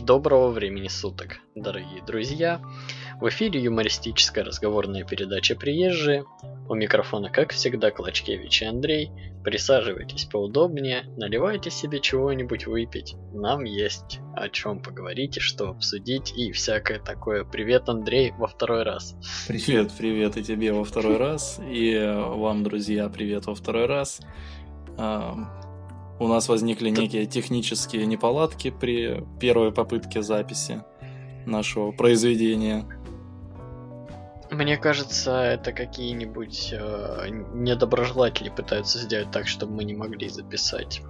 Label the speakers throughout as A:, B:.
A: Доброго времени суток, дорогие друзья. В эфире юмористическая разговорная передача «Приезжие». У микрофона, как всегда, Клочкевич и Андрей. Присаживайтесь поудобнее, наливайте себе чего-нибудь выпить. Нам есть о чем поговорить и что обсудить и всякое такое. Привет, Андрей, во второй раз.
B: Привет, привет и тебе во второй раз. И вам, друзья, привет во второй раз. У нас возникли некие технические неполадки при первой попытке записи нашего произведения.
A: Мне кажется, это какие-нибудь э, недоброжелатели пытаются сделать так, чтобы мы не могли записать.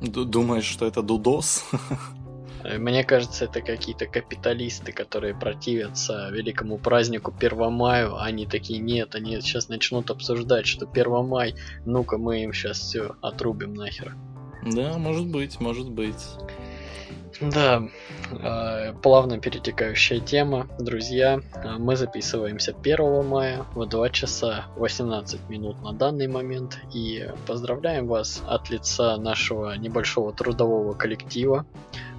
B: Д думаешь, что это Дудос?
A: Э, мне кажется, это какие-то капиталисты, которые противятся великому празднику Первомаю. Они такие, нет, они сейчас начнут обсуждать, что Первомай, ну-ка мы им сейчас все отрубим нахер.
B: Да, может быть, может быть.
A: Да, э, плавно перетекающая тема. Друзья, э, мы записываемся 1 мая в 2 часа 18 минут на данный момент. И поздравляем вас от лица нашего небольшого трудового коллектива,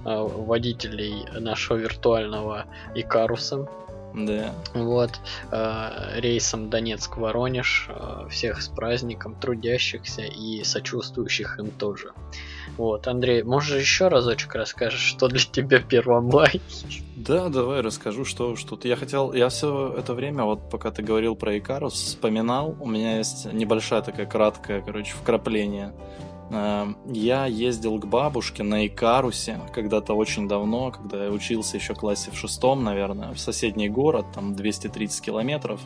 A: э, водителей нашего виртуального Икаруса.
B: Да.
A: Вот, рейсом Донецк-Воронеж. всех с праздником, трудящихся и сочувствующих им тоже. Вот, Андрей, можешь еще разочек расскажешь, что для тебя 1 май?
B: Да, давай расскажу, что что-то. Я хотел, я все это время, вот пока ты говорил про Икарус, вспоминал, у меня есть небольшая такая краткая, короче, вкрапление. Эм, я ездил к бабушке на Икарусе когда-то очень давно, когда я учился еще в классе в шестом, наверное, в соседний город, там 230 километров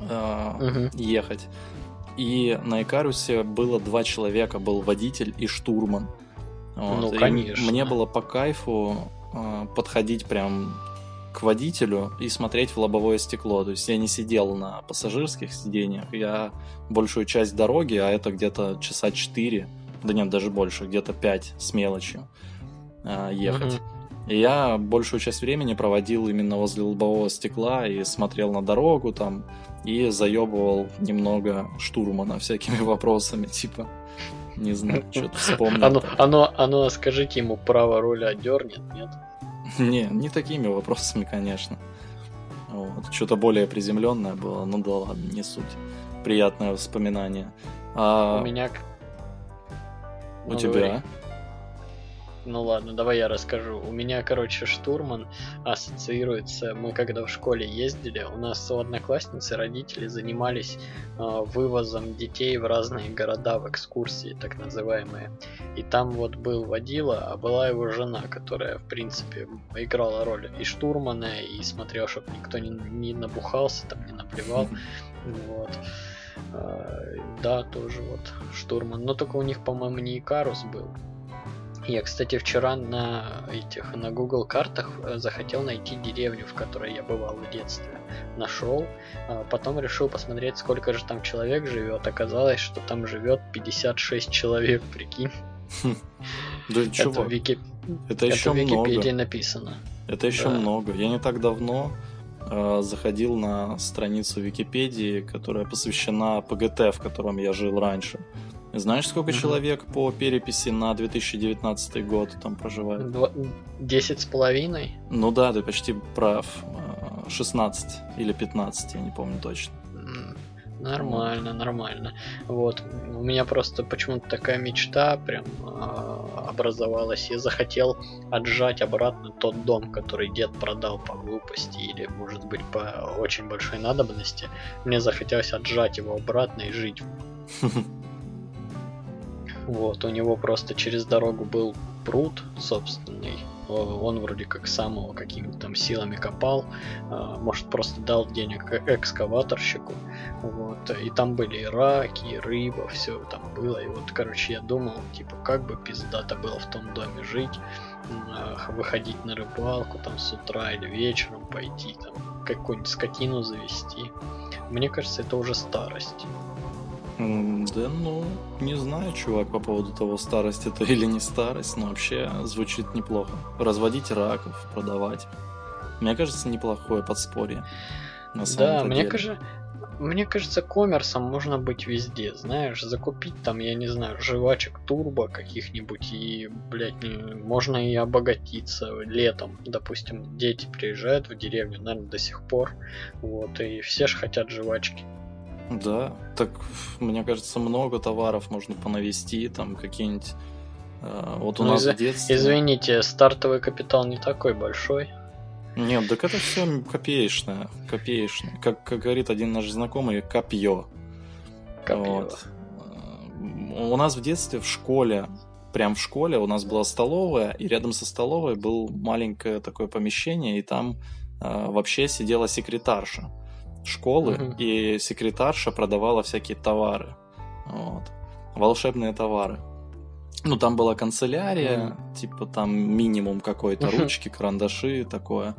B: угу. ехать. И на Икарусе было два человека, был водитель и штурман.
A: Вот. Ну, конечно.
B: И мне было по кайфу э, подходить прям к водителю и смотреть в лобовое стекло. То есть я не сидел на пассажирских сидениях, я большую часть дороги, а это где-то часа 4, да нет, даже больше, где-то 5 с мелочью э, ехать. Угу. И я большую часть времени проводил именно возле лобового стекла и смотрел на дорогу там, и заебывал немного штурмана всякими вопросами, типа, не знаю, что-то вспомнил.
A: Оно, оно, оно, скажите ему, право руля дернет, нет?
B: Не, не такими вопросами, конечно. Вот. Что-то более приземленное было, ну да ладно, не суть. Приятное воспоминание.
A: А... У меня...
B: У ну, тебя? Говори.
A: Ну ладно, давай я расскажу. У меня, короче, штурман ассоциируется. Мы когда в школе ездили, у нас у одноклассницы родители занимались э, вывозом детей в разные города в экскурсии, так называемые. И там вот был водила, а была его жена, которая, в принципе, играла роль и штурмана, и смотрел, чтобы никто не, не набухался, там не наплевал. Вот. Uh, да, тоже вот штурман. Но только у них, по-моему, не Икарус был. Я, кстати, вчера на этих на Google картах э, захотел найти деревню, в которой я бывал в детстве. Нашел, а потом решил посмотреть, сколько же там человек живет. Оказалось, что там живет 56 человек, прикинь.
B: Да чего?
A: Это в Википедии написано.
B: Это еще много. Я не так давно э, заходил на страницу Википедии, которая посвящена ПГТ, в котором я жил раньше. Знаешь, сколько mm-hmm. человек по переписи на 2019 год там проживает?
A: Десять с половиной?
B: Ну да, ты почти прав. 16 или 15, я не помню точно.
A: Нормально, нормально. Вот. У меня просто почему-то такая мечта прям э, образовалась. Я захотел отжать обратно тот дом, который дед продал по глупости или, может быть, по очень большой надобности. Мне захотелось отжать его обратно и жить. Вот, у него просто через дорогу был пруд собственный. Он вроде как сам его какими-то там силами копал. А, может, просто дал денег экскаваторщику. Вот. И там были и раки, и рыба, все там было. И вот, короче, я думал, типа, как бы пиздато было в том доме жить, выходить на рыбалку там с утра или вечером пойти, там какую-нибудь скотину завести. Мне кажется, это уже старость.
B: Да, ну, не знаю, чувак, по поводу того, старость это или не старость, но вообще звучит неплохо. Разводить раков, продавать. Мне кажется, неплохое подспорье.
A: На да, мне, кажется, мне кажется, коммерсом можно быть везде, знаешь, закупить там, я не знаю, жвачек турбо каких-нибудь и, блядь, не- можно и обогатиться летом. Допустим, дети приезжают в деревню, наверное, до сих пор, вот, и все же хотят жвачки.
B: Да, так мне кажется, много товаров можно понавести, там какие-нибудь. э, вот у
A: Ну,
B: нас
A: изв-
B: в детстве.
A: Извините, стартовый капитал не такой большой.
B: Нет, так это все копеечное, копеечное. Как, как говорит один наш знакомый, копье.
A: Копье.
B: Вот. Э, У нас в детстве в школе, прям в школе у нас была столовая, и рядом со столовой был маленькое такое помещение, и там э, вообще сидела секретарша школы,
A: Мгм.
B: и секретарша продавала всякие товары. Вот. Волшебные товары. Ну, там была канцелярия, типа там минимум какой-то,
A: Мгм.
B: ручки, карандаши, такое.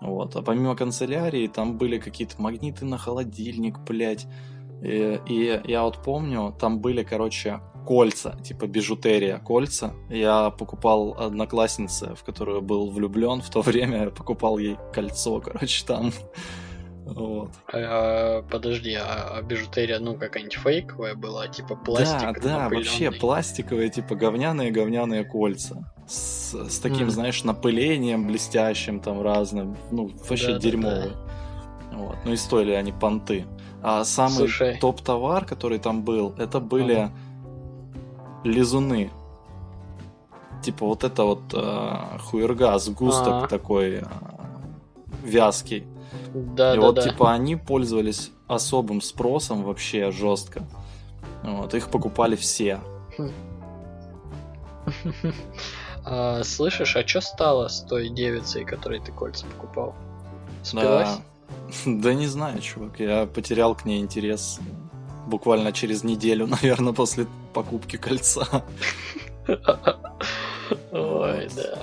B: Вот. А помимо канцелярии, там были какие-то магниты на холодильник, блядь. И, и я вот помню, там были, короче, кольца, типа бижутерия, кольца. Я покупал однокласснице, в которую был влюблен в то время, я покупал ей кольцо, короче, там. Вот.
A: А, подожди, а, а бижутерия, ну, какая-нибудь фейковая была, типа пластик
B: да, да, вообще
A: напыленный?
B: пластиковые, типа говняные-говняные кольца. С, с таким,
A: М.
B: знаешь, напылением блестящим там разным. Ну, вообще
A: Да-да-да.
B: дерьмовые. Вот. Ну и стоили они понты. А самый
A: Слушай.
B: топ-товар, который там был, это были лизуны. Типа вот это вот э, хуерга, сгусток
A: А.
B: такой э, вязкий.
A: Да,
B: И
A: да,
B: вот
A: да.
B: типа они пользовались особым спросом вообще жестко. Вот, их покупали все.
A: А, слышишь, а что стало с той девицей, которой ты кольца покупал? Спилась?
B: Да, да не знаю, чувак, я потерял к ней интерес буквально через неделю, наверное, после покупки кольца.
A: Ой, да.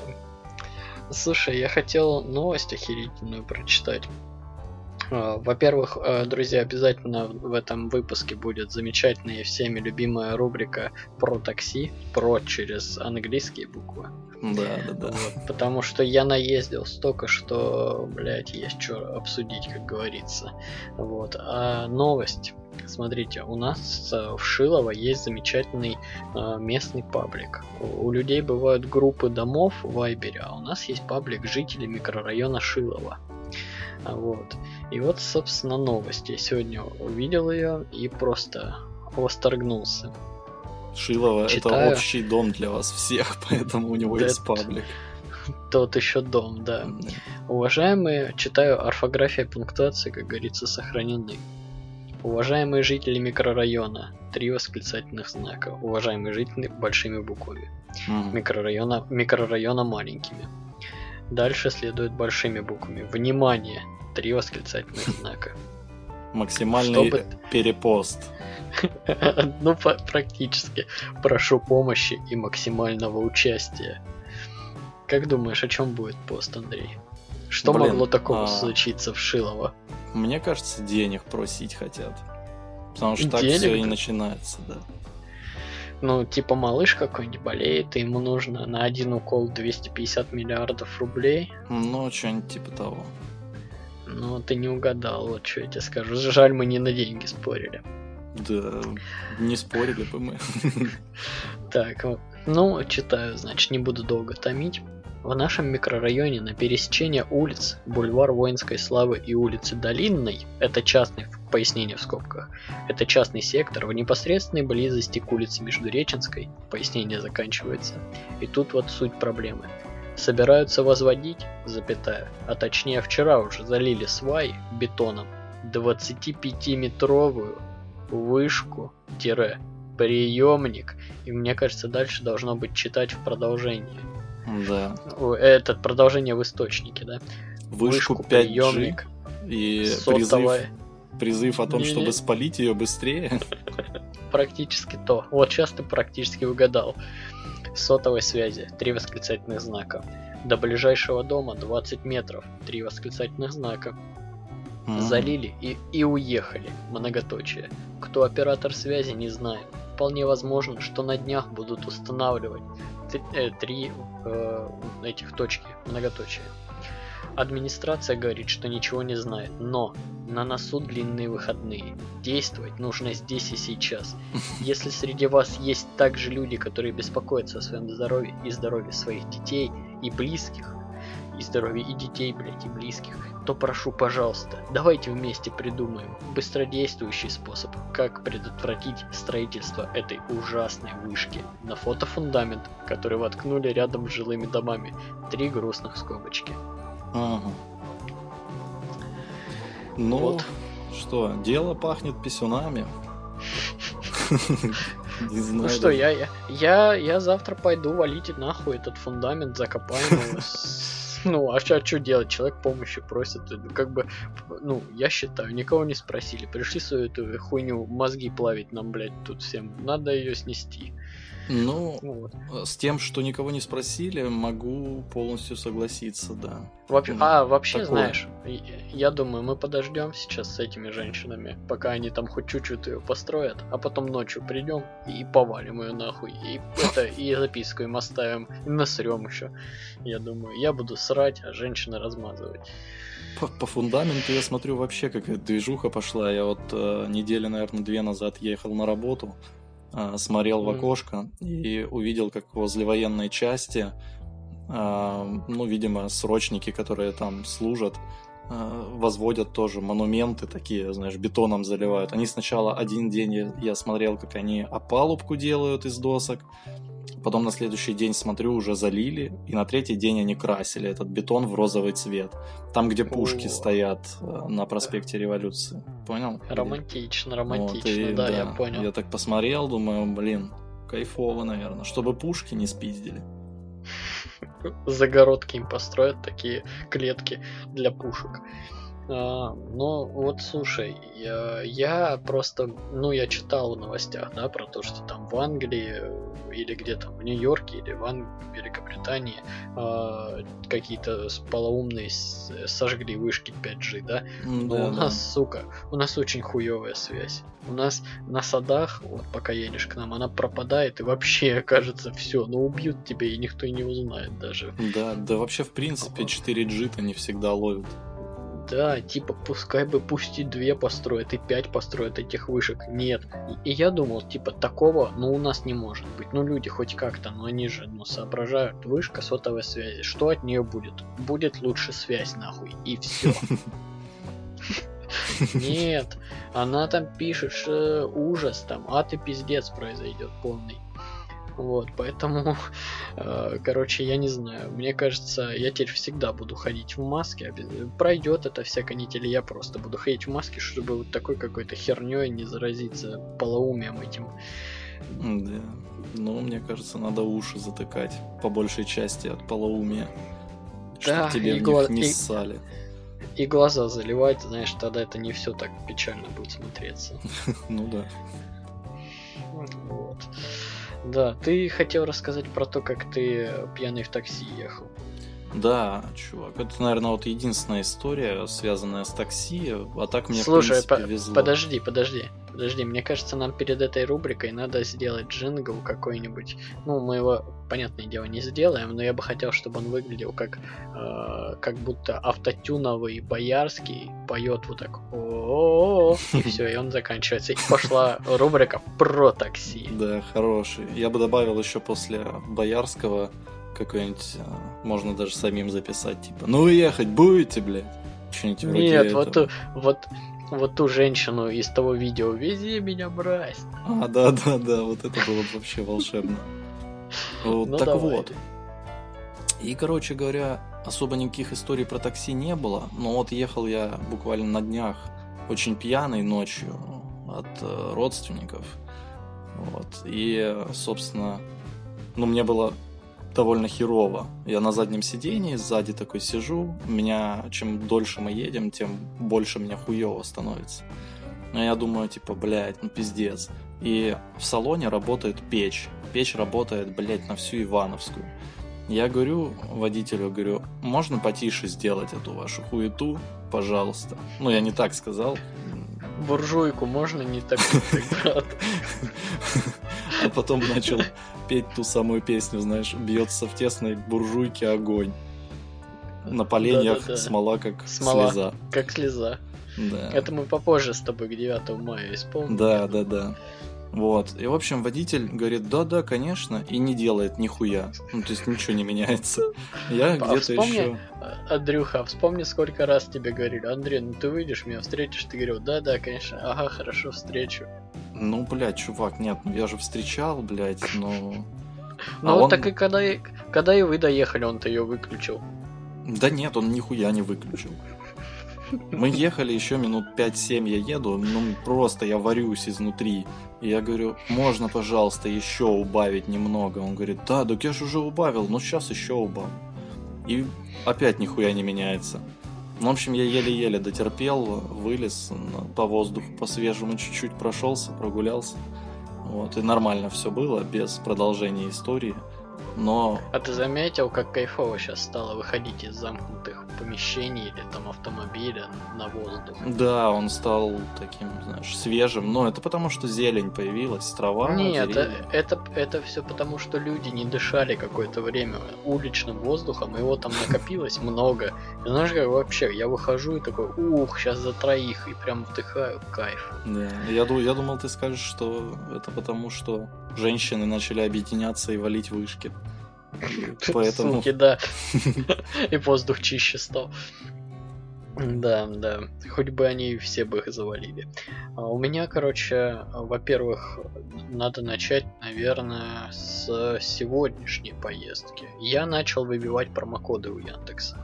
A: Слушай, я хотел новость охерительную прочитать. А, Во-первых, э, друзья, обязательно в этом выпуске будет замечательная и всеми любимая рубрика про такси, про через английские буквы.
B: Да, да, да.
A: Вот, потому что я наездил столько, что, блядь, есть что обсудить, как говорится. Вот. А новость. Смотрите, у нас э, в Шилово есть замечательный э, местный паблик. У, людей бывают группы домов в Вайбере, а у нас есть паблик жителей микрорайона Шилово. А Вот. И вот, собственно, новость. Я сегодня увидел ее и просто восторгнулся.
B: Шилово
A: Читаю.
B: это общий дом для вас всех, поэтому у него
A: Да
B: есть паблик.
A: Тот еще дом, да. Уважаемые, читаю орфография и пунктуация, как говорится, сохранены. Уважаемые жители микрорайона, три восклицательных знака. Уважаемые жители большими буквами.
B: Мгм.
A: Микрорайона, микрорайона маленькими. Дальше следует большими буквами. Внимание, три восклицательных знака.
B: Максимальный
A: Чтобы-
B: перепост.
A: Ну, практически. Прошу помощи и максимального участия. Как думаешь, о чем будет пост, Андрей? Что
B: Блин,
A: могло такого
B: а,
A: случиться в Шилово?
B: Мне кажется, денег просить хотят. Потому что так
A: Денег,
B: все и начинается, да.
A: Ну, типа малыш какой-нибудь болеет, и ему нужно на один укол 250 миллиардов рублей.
B: Ну, что-нибудь типа того.
A: Ну, ты не угадал, вот что я тебе скажу. Жаль, мы не на деньги спорили.
B: Да, не спорили бы мы.
A: Так, ну, читаю, значит, не буду долго томить. В нашем микрорайоне на пересечении улиц Бульвар Воинской Славы и улицы Долинной, это частный, пояснение в скобках, это частный сектор в непосредственной близости к улице Междуреченской, пояснение заканчивается. И тут вот суть проблемы. Собираются возводить, запятая, а точнее вчера уже залили сваи бетоном 25-метровую вышку, тире, приемник, и мне кажется, дальше должно быть читать в продолжении.
B: Да.
A: Это продолжение в источнике, да?
B: Вышку 5G
A: приемник,
B: и призыв,
A: сотовая,
B: призыв о том,
A: Не-не.
B: чтобы спалить ее быстрее.
A: практически то. Вот сейчас ты практически угадал. Сотовой связи, три восклицательных знака. До ближайшего дома 20 метров, три восклицательных знака.
B: М.
A: Залили и, и уехали, многоточие. Кто оператор связи, не знаю. Вполне возможно, что на днях будут устанавливать три э, этих точки, многоточия. Администрация говорит, что ничего не знает, но на носу длинные выходные. Действовать нужно здесь и сейчас. Если среди вас есть также люди, которые беспокоятся о своем здоровье и здоровье своих детей и близких, и здоровье и детей, блядь, и близких, то прошу, пожалуйста, давайте вместе придумаем быстродействующий способ, как предотвратить строительство этой ужасной вышки. На фото фундамент, который воткнули рядом с жилыми домами. Три грустных скобочки.
B: Ага. Ну,
A: Вот.
B: что, дело пахнет писюнами. Не
A: Ну
B: знаю
A: что,
B: даже.
A: я, я, я, я завтра пойду валить нахуй этот фундамент, закопаем его. Ну, а что делать? Человек помощи просит. Как бы, ну, я считаю, никого не спросили. Пришли свою эту хуйню мозги плавить нам, блядь, тут всем. Надо ее снести.
B: Ну,
A: вот.
B: с тем, что никого не спросили, могу полностью согласиться, да.
A: Вообще,
B: Ну,
A: а, вообще,
B: такое.
A: знаешь, я думаю, мы подождем сейчас с этими женщинами, пока они там хоть чуть-чуть ее построят, а потом ночью придем и повалим ее нахуй. И это, и записку им оставим, и насрем еще. Я думаю, я буду срать, а женщины размазывать.
B: По, по фундаменту я смотрю вообще какая движуха пошла. Я вот э, недели, наверное, две назад ехал на работу, э, смотрел в окошко и увидел, как возле военной части, э, ну, видимо, срочники, которые там служат, э, возводят тоже монументы такие, знаешь, бетоном заливают. Они сначала один день я смотрел, как они опалубку делают из досок, потом на следующий день смотрю, уже залили, и на третий день они красили этот бетон в розовый цвет. Там, где пушки
A: О.
B: стоят э, на проспекте Революции. Понял?
A: Романтично,
B: Вот,
A: романтично,
B: и
A: да, я понял.
B: Я так посмотрел, думаю, блин, кайфово, наверное. Чтобы пушки не спиздили.
A: Загородки им построят такие клетки для пушек. Ну вот слушай, я, я просто, ну я читал в новостях, да, про то, что там в Англии э, или где-то в Нью-Йорке или в Ан- Великобритании а, какие-то с- полоумные сожгли вышки 5G, да, но
B: да,
A: у
B: да.
A: нас, сука, у нас очень хуевая связь. У нас на садах, вот пока едешь к нам, она пропадает и вообще, кажется, все, ну убьют тебя и никто и не узнает даже.
B: Да, да вообще, в принципе, 4G-то не всегда ловят.
A: Да, типа, пускай бы пусть и две построят, и пять построят этих вышек. Нет. И, и я думал, типа, такого, ну, у нас не может быть. Ну, люди хоть как-то, но они же, ну, соображают. Вышка сотовой связи. Что от нее будет? Будет лучше связь, нахуй. И все. Нет, она там пишет, что ужас там, а ты пиздец произойдет полный. Вот, поэтому, э, короче, я не знаю. Мне кажется, я теперь всегда буду ходить в маске. Пройдет эта вся канитель, я просто буду ходить в маске, чтобы вот такой какой-то херней не заразиться полоумием этим.
B: Да. Ну, мне кажется, надо уши затыкать по большей части от полоумия.
A: Да,
B: Чтоб тебе
A: и гла-
B: них не
A: и-
B: ссали.
A: И глаза заливать, знаешь, тогда это не все так печально будет смотреться.
B: Ну да.
A: Да, ты хотел рассказать про то, как ты пьяный в такси ехал.
B: Да, чувак, это, наверное, вот единственная история, связанная с такси, а так мне,
A: Слушай,
B: в принципе,
A: по-
B: везло.
A: подожди, подожди, подожди. Мне кажется, нам перед этой рубрикой надо сделать джингл какой-нибудь. Ну, мы его, понятное дело, не сделаем, но я бы хотел, чтобы он выглядел как, э, как будто автотюновый боярский поет вот так. о и все, и он заканчивается. И пошла рубрика про такси.
B: Да, хороший. Я бы добавил еще после Боярского какой-нибудь, а, можно даже самим записать, типа, ну вы ехать будете, блядь? Что-нибудь вроде
A: Нет, вот,
B: этого.
A: ту, вот, вот ту женщину из того видео «Вези меня, брась».
B: А, да-да-да, вот это было бы вообще волшебно. Вот,
A: Ну,
B: так
A: давай.
B: вот. И, короче говоря, особо никаких историй про такси не было, но вот ехал я буквально на днях очень пьяный ночью от э, родственников. Вот. И, собственно, ну, мне было довольно херово. Я на заднем сидении, сзади такой сижу. Меня, чем дольше мы едем, тем больше мне хуево становится. Но я думаю, типа, блядь, ну пиздец. И в салоне работает печь. Печь работает, блядь, на всю Ивановскую. Я говорю водителю, говорю, можно потише сделать эту вашу хуету, пожалуйста. Ну, я не так сказал.
A: Буржуйку можно не так, брат?
B: А потом начал петь ту самую песню, знаешь, бьется в тесной буржуйке огонь. на поленьях
A: Да-да-да.
B: смола как
A: Смола.
B: слеза.
A: Как слеза.
B: Да.
A: Это мы попозже с тобой к 9 мая исполним.
B: Да, да, да. Вот. И, в общем, водитель говорит, да-да, конечно, и не делает нихуя. Ну, то есть ничего не меняется. Я
A: А
B: где-то
A: вспомни,
B: еще...
A: А, Андрюха, а вспомни, сколько раз тебе говорили, Андрей, ну ты выйдешь, меня встретишь, ты говорил, да, да, конечно, ага, хорошо, встречу.
B: Ну, блядь, чувак, нет, ну я же встречал, блядь, но...
A: Ну
B: А
A: вот
B: он-
A: так и когда, и когда и вы доехали, он-то ее выключил.
B: Да нет, он нихуя не выключил. Мы ехали еще минут 5-7, я еду, ну просто я варюсь изнутри. И я говорю, можно, пожалуйста, еще убавить немного? Он говорит, да, так я же уже убавил, но сейчас еще убавлю. И опять нихуя не меняется. Ну, в общем, я еле-еле дотерпел, вылез по воздуху, по свежему чуть-чуть прошелся, прогулялся. Вот, и нормально все было, без продолжения истории. Но
A: А ты заметил, как кайфово сейчас стало выходить из замкнутых помещений или там автомобиля на воздух?
B: Да, он стал таким, знаешь, свежим. Но это потому, что зелень появилась, трава,
A: Нет,
B: деревья.
A: э, это, это все потому, что люди не дышали какое-то время уличным воздухом, его там накопилось много. И знаешь, как вообще, я выхожу и такой, ух, сейчас за троих, и прям вдыхаю кайф.
B: Да. Я думал, ты скажешь, что это потому, что женщины начали объединяться и валить вышки. Поэтому...
A: Суки, да. И воздух чище стал. Да, да. Хоть бы они все бы их завалили. А У меня, короче, во-первых, надо начать, наверное, с сегодняшней поездки. Я начал выбивать промокоды у Яндекса.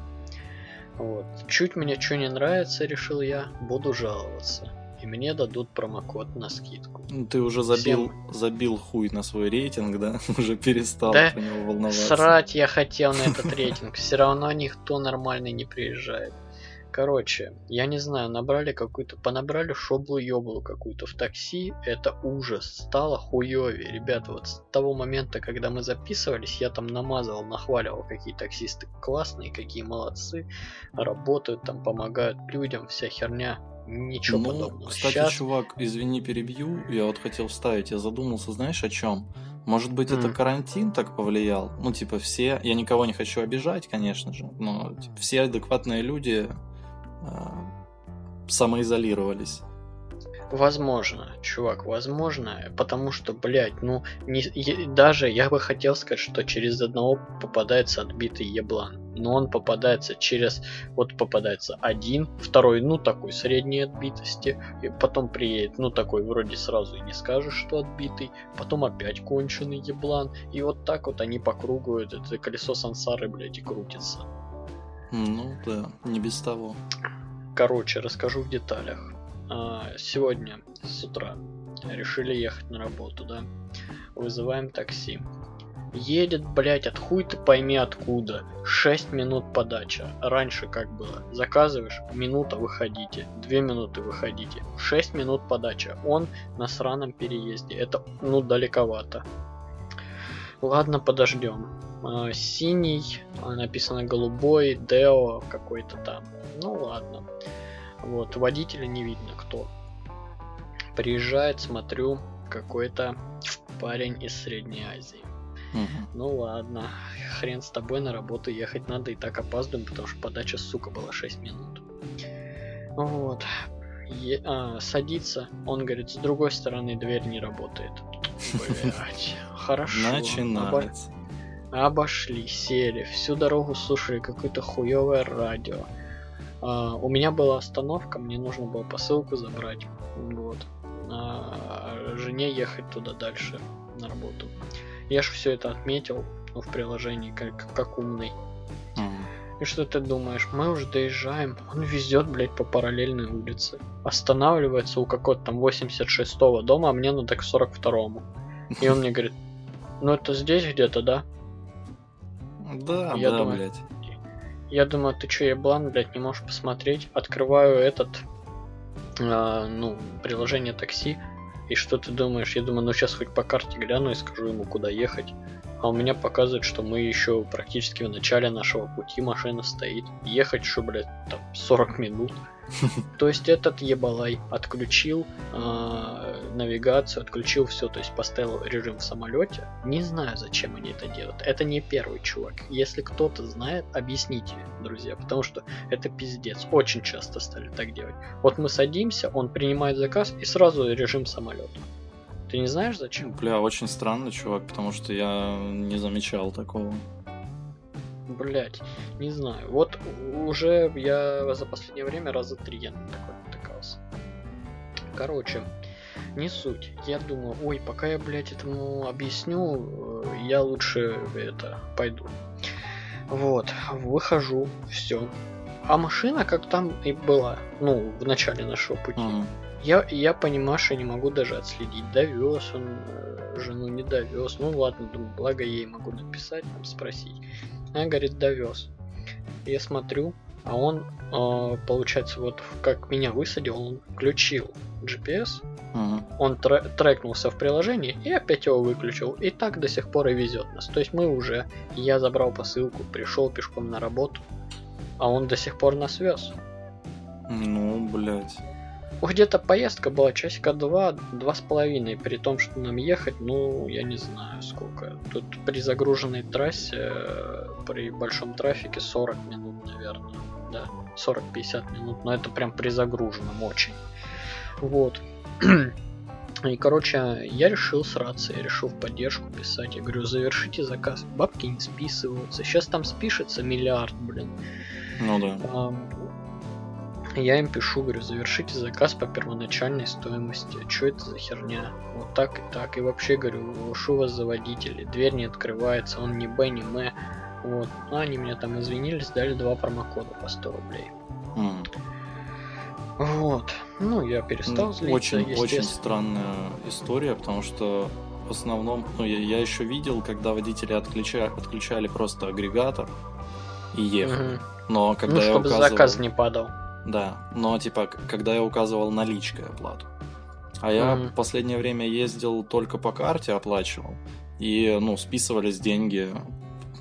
A: Вот. Чуть мне что не нравится, решил я, буду жаловаться. И мне дадут промокод на скидку.
B: Ну, Ты уже забил, забил хуй на свой рейтинг, да? Уже перестал
A: Да,
B: про него волноваться.
A: Срать я хотел на этот рейтинг. Все равно никто нормальный не приезжает. Короче, я не знаю, набрали какую-то, понабрали шоблу-ёблу какую-то в такси, это ужас, стало хуёвее. Ребята, вот с того момента, когда мы записывались, я там намазывал, нахваливал, какие таксисты классные, какие молодцы, работают там, помогают людям, вся херня. Ничего
B: ну,
A: подобного.
B: кстати,
A: Щас-
B: чувак, извини, перебью. Я вот хотел вставить, я задумался, знаешь, о чем? Может быть, это
A: М.
B: карантин так повлиял? Ну, типа, все, я никого не хочу обижать, конечно же, но типа, все адекватные люди э, самоизолировались.
A: Возможно, чувак, возможно, потому что, блядь, ну, не, е- даже я бы хотел сказать, что через одного попадается отбитый еблан, но он попадается через, вот попадается один, второй, ну, такой средней отбитости, и потом приедет, ну, такой вроде сразу и не скажешь, что отбитый, потом опять конченый еблан, и вот так вот они по кругу, это, это колесо сансары, блядь, и крутится.
B: Ну, да, не без того.
A: Короче, расскажу в деталях. А, Сегодня с утра решили ехать на работу, да? Вызываем такси. Едет, блять, от хуй ты пойми откуда. 6 минут подача. Раньше как было? Заказываешь, минута выходите. 2 минуты выходите. 6 минут подача. Он на сраном переезде. Это, ну, далековато. Ладно, подождем. А, Синий, а, написано голубой, Део какой-то там. Ну ладно. Вот, водителя не видно кто. Приезжает, смотрю, какой-то парень из Средней Азии.
B: Мгм.
A: Ну ладно, хрен с тобой на работу ехать надо, и так опаздываем, потому что подача, сука, была 6 минут. Вот. Е- а, садится, он говорит, с другой стороны дверь не работает. Блять, хорошо. Обо-
B: Начинается.
A: Обошли, сели, всю дорогу слушали какое-то хуевое радио. А, у меня была остановка, мне нужно было посылку забрать. Вот. А, жене ехать туда дальше на работу. Я же все это отметил ну, в приложении, как, как умный.
B: Мгм.
A: И что ты думаешь? Мы уже доезжаем, он везет, блядь, по параллельной улице. Останавливается у какого-то там 86-го дома, а мне надо к 42-му. И он мне говорит, ну это здесь где-то, да?
B: Да,
A: Я
B: да,
A: думаю,
B: блядь.
A: Я думаю, ты чё, еблан, блядь, не можешь посмотреть? Открываю этот, а, ну, приложение такси. И что ты думаешь? Я думаю, ну сейчас хоть по карте гляну и скажу ему, куда ехать. А у меня показывает, что мы еще практически в начале нашего пути, машина стоит. Ехать, что, блядь, там 40 минут. То есть этот ебалай отключил а, навигацию, отключил все, то есть поставил режим в самолете. Не знаю, зачем они это делают. Это не первый чувак. Если кто-то знает, объясните, друзья, потому что это пиздец. Очень часто стали так делать. Вот мы садимся, он принимает заказ и сразу режим самолета. Ты не знаешь зачем?
B: Бля, очень странно, чувак, потому что я не замечал такого.
A: Блять, не знаю. Вот уже я за последнее время раза три я на такой натыкался. Короче, не суть. Я думаю, ой, пока я, блядь, этому объясню, э, я лучше это пойду. Вот, выхожу, все. А машина как там и была, ну, в начале нашего пути.
B: Мгм.
A: Я, я понимаю, что не могу даже отследить, довез он э, жену, не довез. Ну ладно, думаю, благо ей могу написать, там, спросить. Она говорит, довез. Я смотрю, а он, э, получается, вот как меня высадил, он включил GPS,
B: Мгм.
A: он тре- трекнулся в приложении и опять его выключил. И так до сих пор и везет нас. То есть мы уже, я забрал посылку, пришел пешком на работу, а он до сих пор нас вез.
B: Ну, блядь.
A: Где-то поездка была часика два, два с половиной, при том, что нам ехать, ну, я не знаю сколько. Тут при загруженной трассе, э, при большом трафике 40 минут, наверное, да, 40-50 минут, но это прям при загруженном очень. Вот. И, короче, я решил сраться, я решил в поддержку писать. Я говорю, завершите заказ. Бабки не списываются. Сейчас там спишется миллиард, блин.
B: Ну да.
A: Я им пишу, говорю, завершите заказ по первоначальной стоимости. Что это за херня? Вот так и так. И вообще, говорю, что у вас за водители? Дверь не открывается, он не Б, не М. Вот. Ну, они мне там извинились, дали два промокода по 100 рублей.
B: Мгм.
A: Вот. Ну, я перестал
B: Ну,
A: злиться,
B: Очень, очень странная история, потому что в основном, ну, я, я еще видел, когда водители отключа- отключали просто агрегатор и ехали.
A: Мгм.
B: Но когда
A: Ну,
B: я
A: чтобы
B: указывал...
A: заказ не падал.
B: Да, но типа, когда я указывал наличкой оплату. А я
A: Мгм.
B: в последнее время ездил только по карте, оплачивал. И, ну, списывались деньги,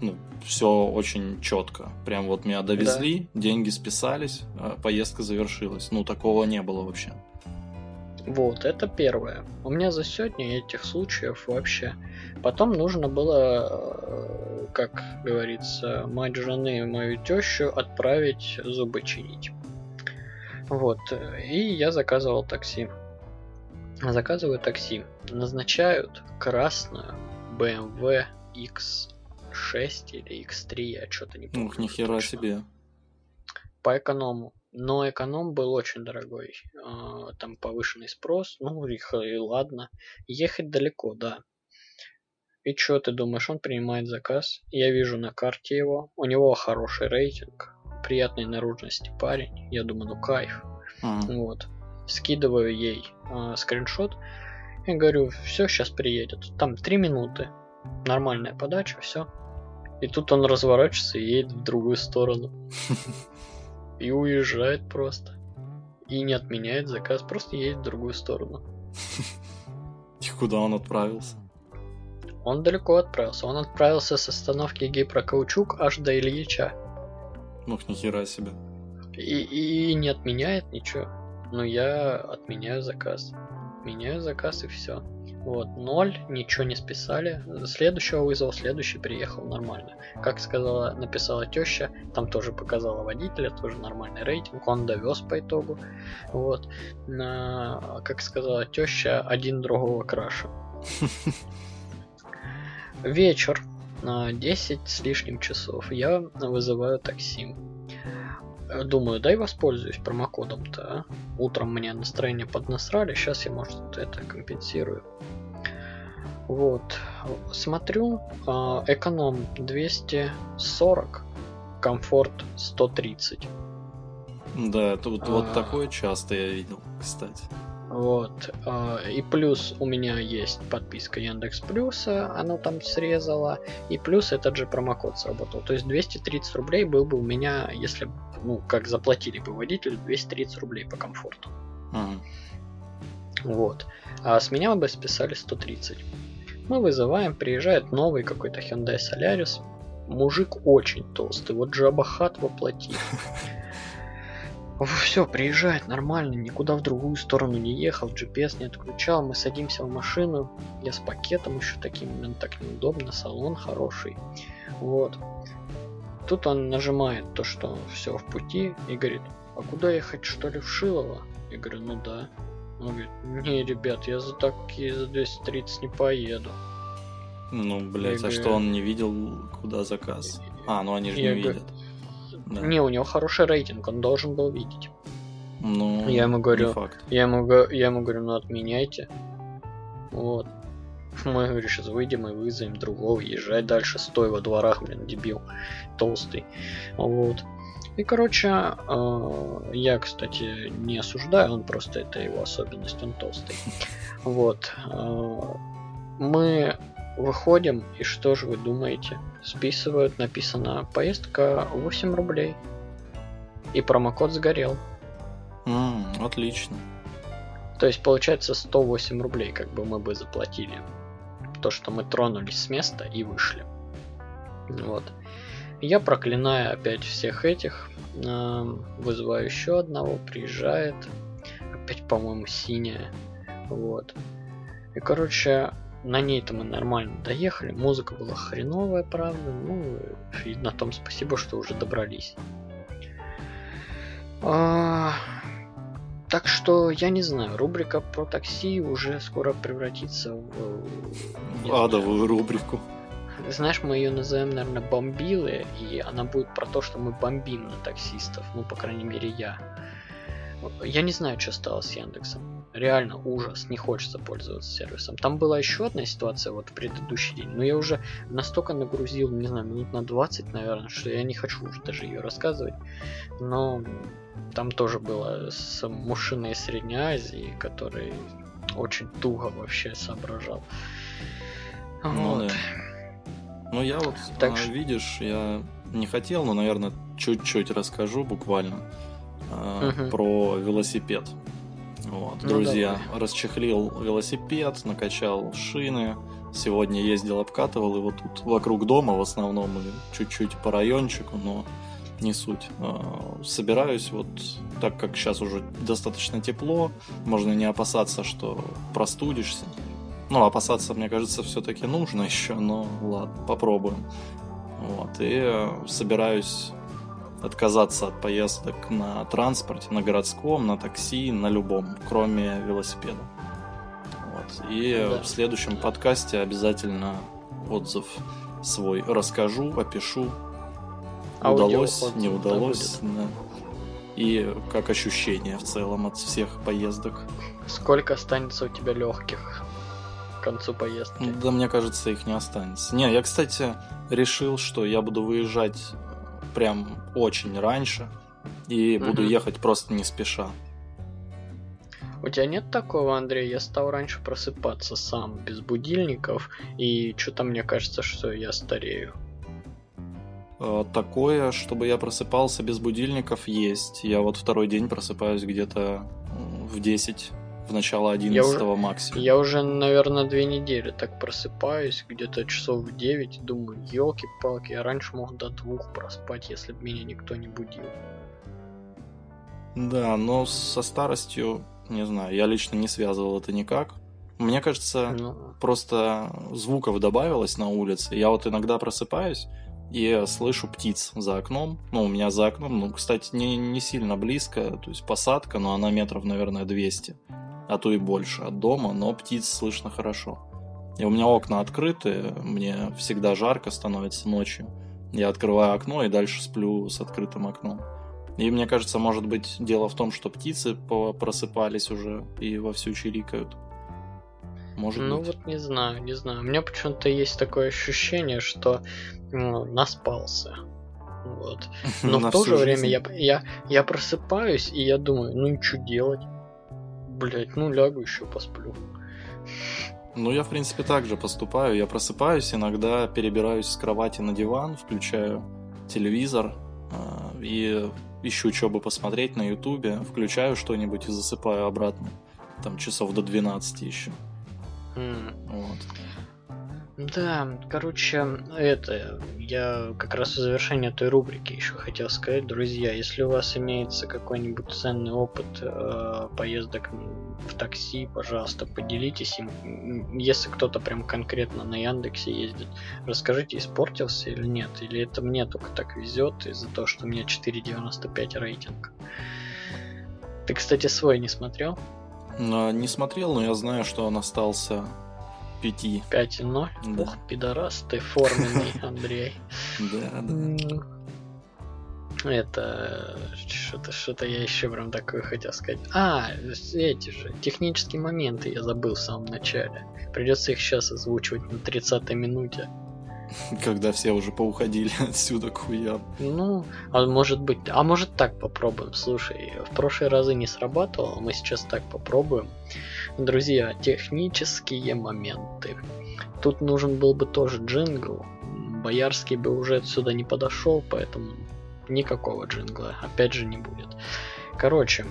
B: ну, все очень четко. Прям вот меня довезли, деньги списались, а поездка завершилась. Ну, такого не было вообще.
A: Вот, это первое. У меня за сегодня этих случаев вообще. Потом нужно было, э, как говорится, мать жены, мою тещу отправить зубы чинить. Вот, э, и я заказывал такси. Заказываю такси. Назначают красную BMW X6 или X3, я что-то не помню.
B: Ух, нихера
A: точно
B: себе.
A: по эконому. Но эконом был очень дорогой. А, Там повышенный спрос. Ну, и, х- и ладно. Ехать далеко, да. И что ты думаешь, он принимает заказ. Я вижу на карте его. У него хороший рейтинг. Приятной наружности парень. Я думаю, ну кайф.
B: Мгм.
A: Вот. Скидываю ей а, скриншот. И говорю, все, сейчас приедет. Там три минуты. Нормальная подача, все. И тут он разворачивается и едет в другую сторону. И уезжает просто. И не отменяет заказ, просто едет в другую сторону.
B: И куда он отправился?
A: Он далеко отправился. Он отправился с остановки гипрокаучук аж до Ильича.
B: Ну, нихера себе.
A: И, и не отменяет ничего. Но я отменяю заказ. Меняю заказ и все. Вот, ноль, ничего не списали. Следующего вызвал, следующий приехал нормально. Как сказала, написала теща, там тоже показала водителя, тоже нормальный рейтинг, он довез по итогу. Вот. На- как сказала теща, один другого краше. Вечер, 10 с лишним часов, я вызываю такси. Э, Думаю, дай воспользуюсь промокодом-то. а. Утром мне настроение поднасрали, сейчас я, может, это компенсирую. Вот. Смотрю, а, эконом 240, комфорт 130.
B: Да, тут вот
A: А.
B: такое часто я видел, кстати.
A: Вот. а, И плюс у меня есть подписка Яндекс Плюса, оно там срезало. И плюс этот же промокод сработал. То есть 230 рублей был бы у меня, если, ну, как заплатили бы водителю, 230 рублей по комфорту.
B: Мгм.
A: Вот. А с меня бы списали 130. Мы вызываем, приезжает новый какой-то Hyundai Solaris. Мужик очень толстый, вот Джабахат воплоти. Все, приезжает нормально, никуда в другую сторону не ехал, GPS не отключал, мы садимся в машину, я с пакетом еще таким, блин, так неудобно, салон хороший. Вот. Тут он нажимает то, что все в пути, и говорит, а куда ехать, что ли, в Шилово? Я говорю, ну да. Он говорит, не, ребят, я за такие за 230 не поеду.
B: Ну, блять,
A: Я
B: а что
A: говорю-
B: он не видел, куда заказ? А, ну они же не
A: Я говорю,
B: видят. Да.
A: Не, у него хороший рейтинг, он должен был видеть.
B: Ну,
A: Я ему говорю. Я ему, я ему говорю, ну отменяйте. Вот. Мы, говорю, сейчас выйдем и вызовем другого, езжай дальше, стой во дворах, блин, дебил, толстый. Вот. И, короче, э, я, кстати, не осуждаю, он просто, это его особенность, он толстый. Вот. э, Мы выходим, и что же вы думаете? Списывают, написано, поездка 8 рублей. И промокод сгорел.
B: М, отлично.
A: То есть получается 108 рублей, как бы мы бы заплатили. То, что мы тронулись с места и вышли. Вот. Я проклинаю опять всех этих. эм, Вызываю еще одного, приезжает. Опять, по-моему, синяя. Вот. И, короче, на ней-то мы нормально доехали. Музыка была хреновая, правда. Ну, и на том спасибо, что уже добрались. А, так что, я не знаю, рубрика про такси уже скоро превратится в... знаю,
B: Адовую рубрику.
A: Знаешь, мы ее назовем, наверное, бомбилы, и она будет про то, что мы бомбим на таксистов. Ну, по крайней мере, я. Я не знаю, что стало с Яндексом. Реально ужас, не хочется пользоваться сервисом. Там была еще одна ситуация вот в предыдущий день, но я уже настолько нагрузил, не знаю, минут на 20, наверное, что я не хочу уже даже ее рассказывать. Но там тоже было с мужчиной из Средней Азии, который очень туго вообще соображал.
B: Ну
A: Вот.
B: да. Ну я вот,
A: Так
B: а,
A: что-
B: видишь, я не хотел, но, наверное, чуть-чуть расскажу буквально а,
A: Мгм.
B: про велосипед. Вот,
A: Ну,
B: друзья,
A: давай.
B: расчехлил велосипед, накачал шины. Сегодня ездил, обкатывал его тут вокруг дома в основном и чуть-чуть по райончику, но не суть. А, Собираюсь вот, так как сейчас уже достаточно тепло, можно не опасаться, что простудишься. Ну, опасаться, мне кажется, все-таки нужно еще, но ладно, попробуем. Вот, и собираюсь отказаться от поездок на транспорте, на городском, на такси, на любом, кроме велосипеда. Вот. И
A: Да.
B: в следующем подкасте обязательно отзыв свой расскажу, опишу.
A: Аудио
B: удалось, не
A: да,
B: удалось. да. И как ощущение в целом от всех поездок.
A: Сколько останется у тебя легких к концу поездки?
B: Да, мне кажется, их не останется. Не, я, кстати, решил, что я буду выезжать прям очень раньше и буду
A: Мгм.
B: ехать просто не спеша.
A: У тебя нет такого, Андрей? Я стал раньше просыпаться сам, без будильников, и что-то мне кажется, что я старею.
B: Э, Такое, чтобы я просыпался без будильников, есть. Я вот второй день просыпаюсь где-то в 10, в начало 11 максимум.
A: Я уже, наверное, две недели так просыпаюсь, где-то часов в 9, и думаю, елки-палки, я раньше мог до двух проспать, если бы меня никто не будил.
B: Да, но со старостью, не знаю, я лично не связывал это никак. Мне кажется,
A: Ну,
B: просто звуков добавилось на улице. Я вот иногда просыпаюсь и слышу птиц за окном. Ну, у меня за окном, ну, кстати, не, не сильно близко, то есть посадка, но она метров, наверное, 200, а то и больше от дома, но птиц слышно хорошо. И у меня окна открыты, мне всегда жарко становится ночью. Я открываю окно и дальше сплю с открытым окном. И мне кажется, может быть, дело в том, что птицы просыпались уже и вовсю чирикают. Может
A: ну
B: быть.
A: вот не знаю, не знаю. У меня почему-то есть такое ощущение, что ну, наспался. Вот. Но в то же время я, я, я просыпаюсь, и я думаю, ну и что делать? Блять, ну лягу еще посплю.
B: Ну, я, в принципе, так же поступаю. Я просыпаюсь, иногда перебираюсь с кровати на диван, включаю телевизор э, и ищу, что бы посмотреть на ютубе, включаю что-нибудь и засыпаю обратно. Там часов до 12 еще.
A: М.
B: Вот.
A: Да, короче, это, я как раз в завершение этой рубрики еще хотел сказать, друзья, если у вас имеется какой-нибудь ценный опыт э, поездок в такси, пожалуйста, поделитесь им. Если кто-то прям конкретно на Яндексе ездит, расскажите, испортился или нет, или это мне только так везет из-за того, что у меня 4.95 рейтинг. Ты, кстати, свой не смотрел?
B: Не смотрел, но я знаю, что он остался 5.
A: 5-0? Да. Ух, пидорас, ты форменный, Андрей.
B: Да, да.
A: Это что-то что-то я еще прям такое хотел сказать. А, эти же технические моменты я забыл в самом начале. Придется их сейчас озвучивать на 30-й минуте.
B: Когда все уже поуходили отсюда к хуям.
A: Ну, а может быть, а может так попробуем. Слушай, в прошлые разы не срабатывало, мы сейчас так попробуем. Друзья, технические моменты. Тут нужен был бы тоже джингл. Боярский бы уже отсюда не подошел, поэтому никакого джингла опять же не будет. Короче,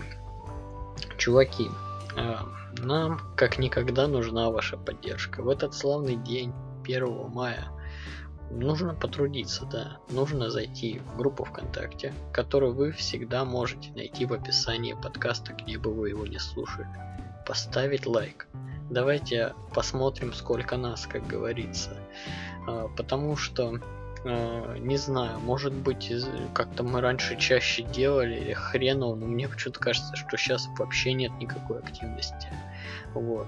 A: чуваки, э, нам как никогда нужна ваша поддержка. В этот славный день, 1 мая, нужно потрудиться, да. Нужно зайти в группу ВКонтакте, которую вы всегда можете найти в описании подкаста, где бы вы его не слушали. Поставить лайк. Давайте посмотрим, сколько нас, как говорится. А, потому что не знаю, может быть, как-то мы раньше чаще делали, или хреново, но мне почему-то кажется, что сейчас вообще нет никакой активности. Вот.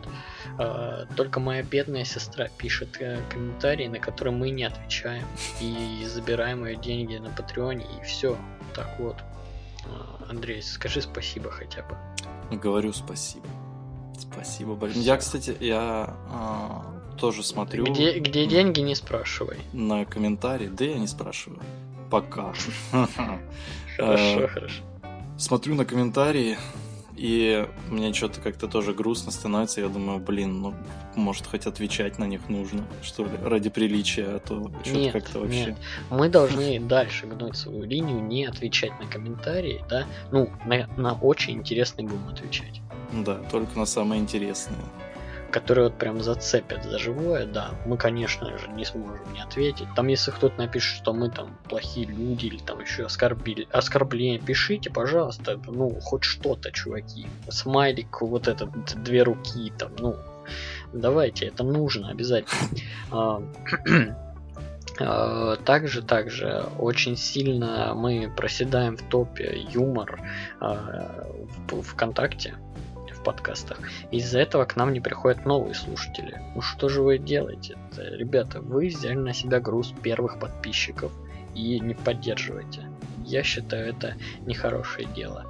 A: А, только моя бедная сестра пишет э, комментарии, на которые мы не отвечаем. И забираем ее деньги на Патреоне, и все. Так вот. Андрей, скажи спасибо хотя бы.
B: Говорю спасибо. Спасибо большое. Я, кстати, я а, тоже смотрю.
A: Где, где деньги, не спрашивай.
B: На комментарии. Да я не спрашиваю. Пока.
A: Хорошо, хорошо.
B: Смотрю на комментарии, и мне что-то как-то тоже грустно становится. Я думаю, блин, ну, может, хоть отвечать на них нужно, что ли, ради приличия, а то что-то как-то вообще... Нет.
A: Мы должны дальше гнуть свою линию, не отвечать на комментарии, да? Ну, на, на очень интересный будем отвечать.
B: Да, только на самые интересные
A: которые вот прям зацепят за живое, да, мы, конечно же, не сможем не ответить. Там, если кто-то напишет, что мы там плохие люди или там еще оскорбили, оскорбление, пишите, пожалуйста, ну, хоть что-то, чуваки. Смайлик, вот этот, две руки, там, ну, давайте, это нужно обязательно. А, а, также, также очень сильно мы проседаем в топе юмор а, в ВКонтакте подкастах. Из-за этого к нам не приходят новые слушатели. Ну что же вы делаете? -то? Ребята, вы взяли на себя груз первых подписчиков и не поддерживаете. Я считаю это нехорошее дело.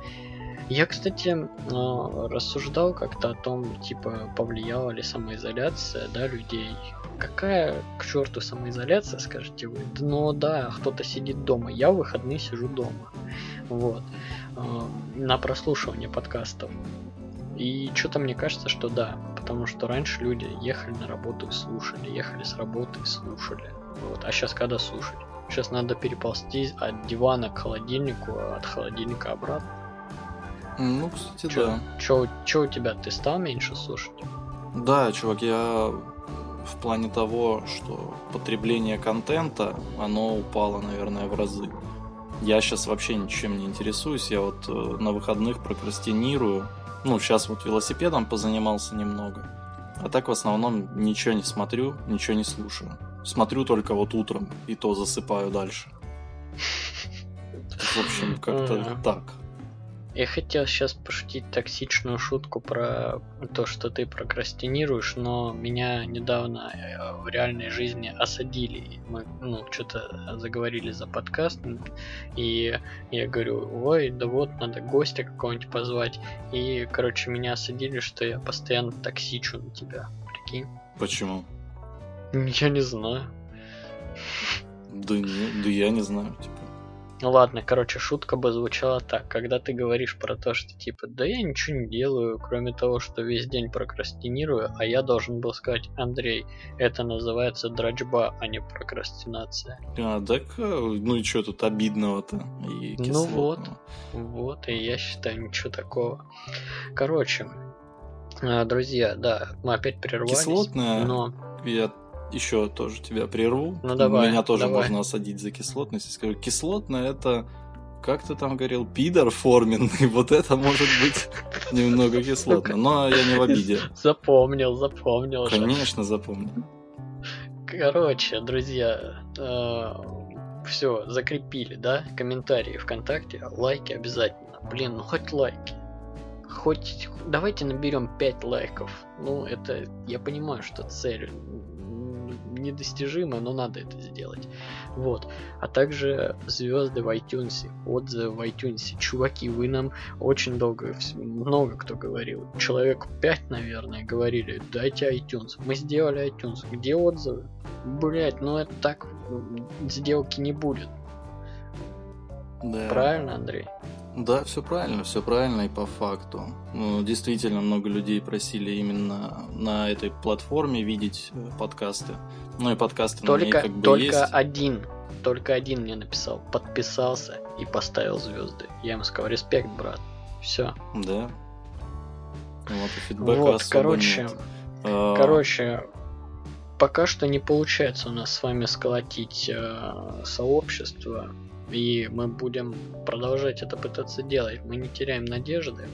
A: Я, кстати, а, рассуждал как-то о том, типа, повлияла ли самоизоляция, да, людей. Какая к черту самоизоляция, скажете вы? Ну да, кто-то сидит дома. Я в выходные сижу дома. Вот. На прослушивание подкастов. И что-то мне кажется, что да, потому что раньше люди ехали на работу и слушали, ехали с работы и слушали. Вот. А сейчас когда слушать? Сейчас надо переползти от дивана к холодильнику, а от холодильника обратно.
B: Ну, кстати, чё, да.
A: Чё, чё у тебя? Ты стал меньше слушать?
B: Да, чувак, я в плане того, что потребление контента, оно упало, наверное, в разы. Я сейчас вообще ничем не интересуюсь, я вот э, на выходных прокрастинирую, ну, сейчас вот велосипедом позанимался немного. А так в основном ничего не смотрю, ничего не слушаю. Смотрю только вот утром, и то засыпаю дальше. В общем, как-то так.
A: Я хотел сейчас пошутить токсичную шутку про то, что ты прокрастинируешь, но меня недавно э, в реальной жизни осадили. Мы, ну, что-то заговорили за подкаст, и я говорю, ой, да вот, надо гостя какого-нибудь позвать. И, короче, меня осадили, что я постоянно токсичу на тебя. Прикинь?
B: Почему?
A: Я не знаю.
B: Да, не, да я не знаю, типа.
A: Ну ладно, короче, шутка бы звучала так. Когда ты говоришь про то, что типа, да я ничего не делаю, кроме того, что весь день прокрастинирую, а я должен был сказать, Андрей, это называется дрочба, а не прокрастинация.
B: А, так, э, ну и что тут обидного-то? И
A: ну вот, вот, и я считаю, ничего такого. Короче, э, друзья, да, мы опять прервались,
B: Кислотное,
A: но...
B: Я еще тоже тебя прерву.
A: Ну, давай,
B: Меня тоже
A: давай.
B: можно осадить за кислотность. Скажу, кислотное это, как ты там говорил, пидор форменный. Вот это может быть немного кислотно. Но я не в обиде.
A: Запомнил, запомнил.
B: Конечно, запомню.
A: Короче, друзья, все, закрепили, да? Комментарии ВКонтакте, лайки обязательно. Блин, ну хоть лайки. Хоть давайте наберем 5 лайков. Ну, это я понимаю, что цель м, недостижимая, но надо это сделать. Вот. А также звезды в iTunes, отзывы в iTunes. Чуваки, вы нам очень долго, много кто говорил. Человек 5, наверное, говорили, дайте iTunes. Мы сделали iTunes. Где отзывы? Блять, ну это так сделки не будет.
B: Да.
A: Правильно, Андрей?
B: Да, все правильно, все правильно и по факту. Ну, действительно, много людей просили именно на этой платформе видеть э, подкасты. Ну и подкасты на ней
A: Только,
B: как бы
A: только
B: есть.
A: один, только один мне написал, подписался и поставил звезды. Я ему сказал, респект, брат. Все.
B: Да. Вот и фидбэка
A: Вот, короче,
B: нет. А,
A: короче, пока что не получается у нас с вами сколотить э, сообщество, и мы будем продолжать это пытаться делать. Мы не теряем надежды,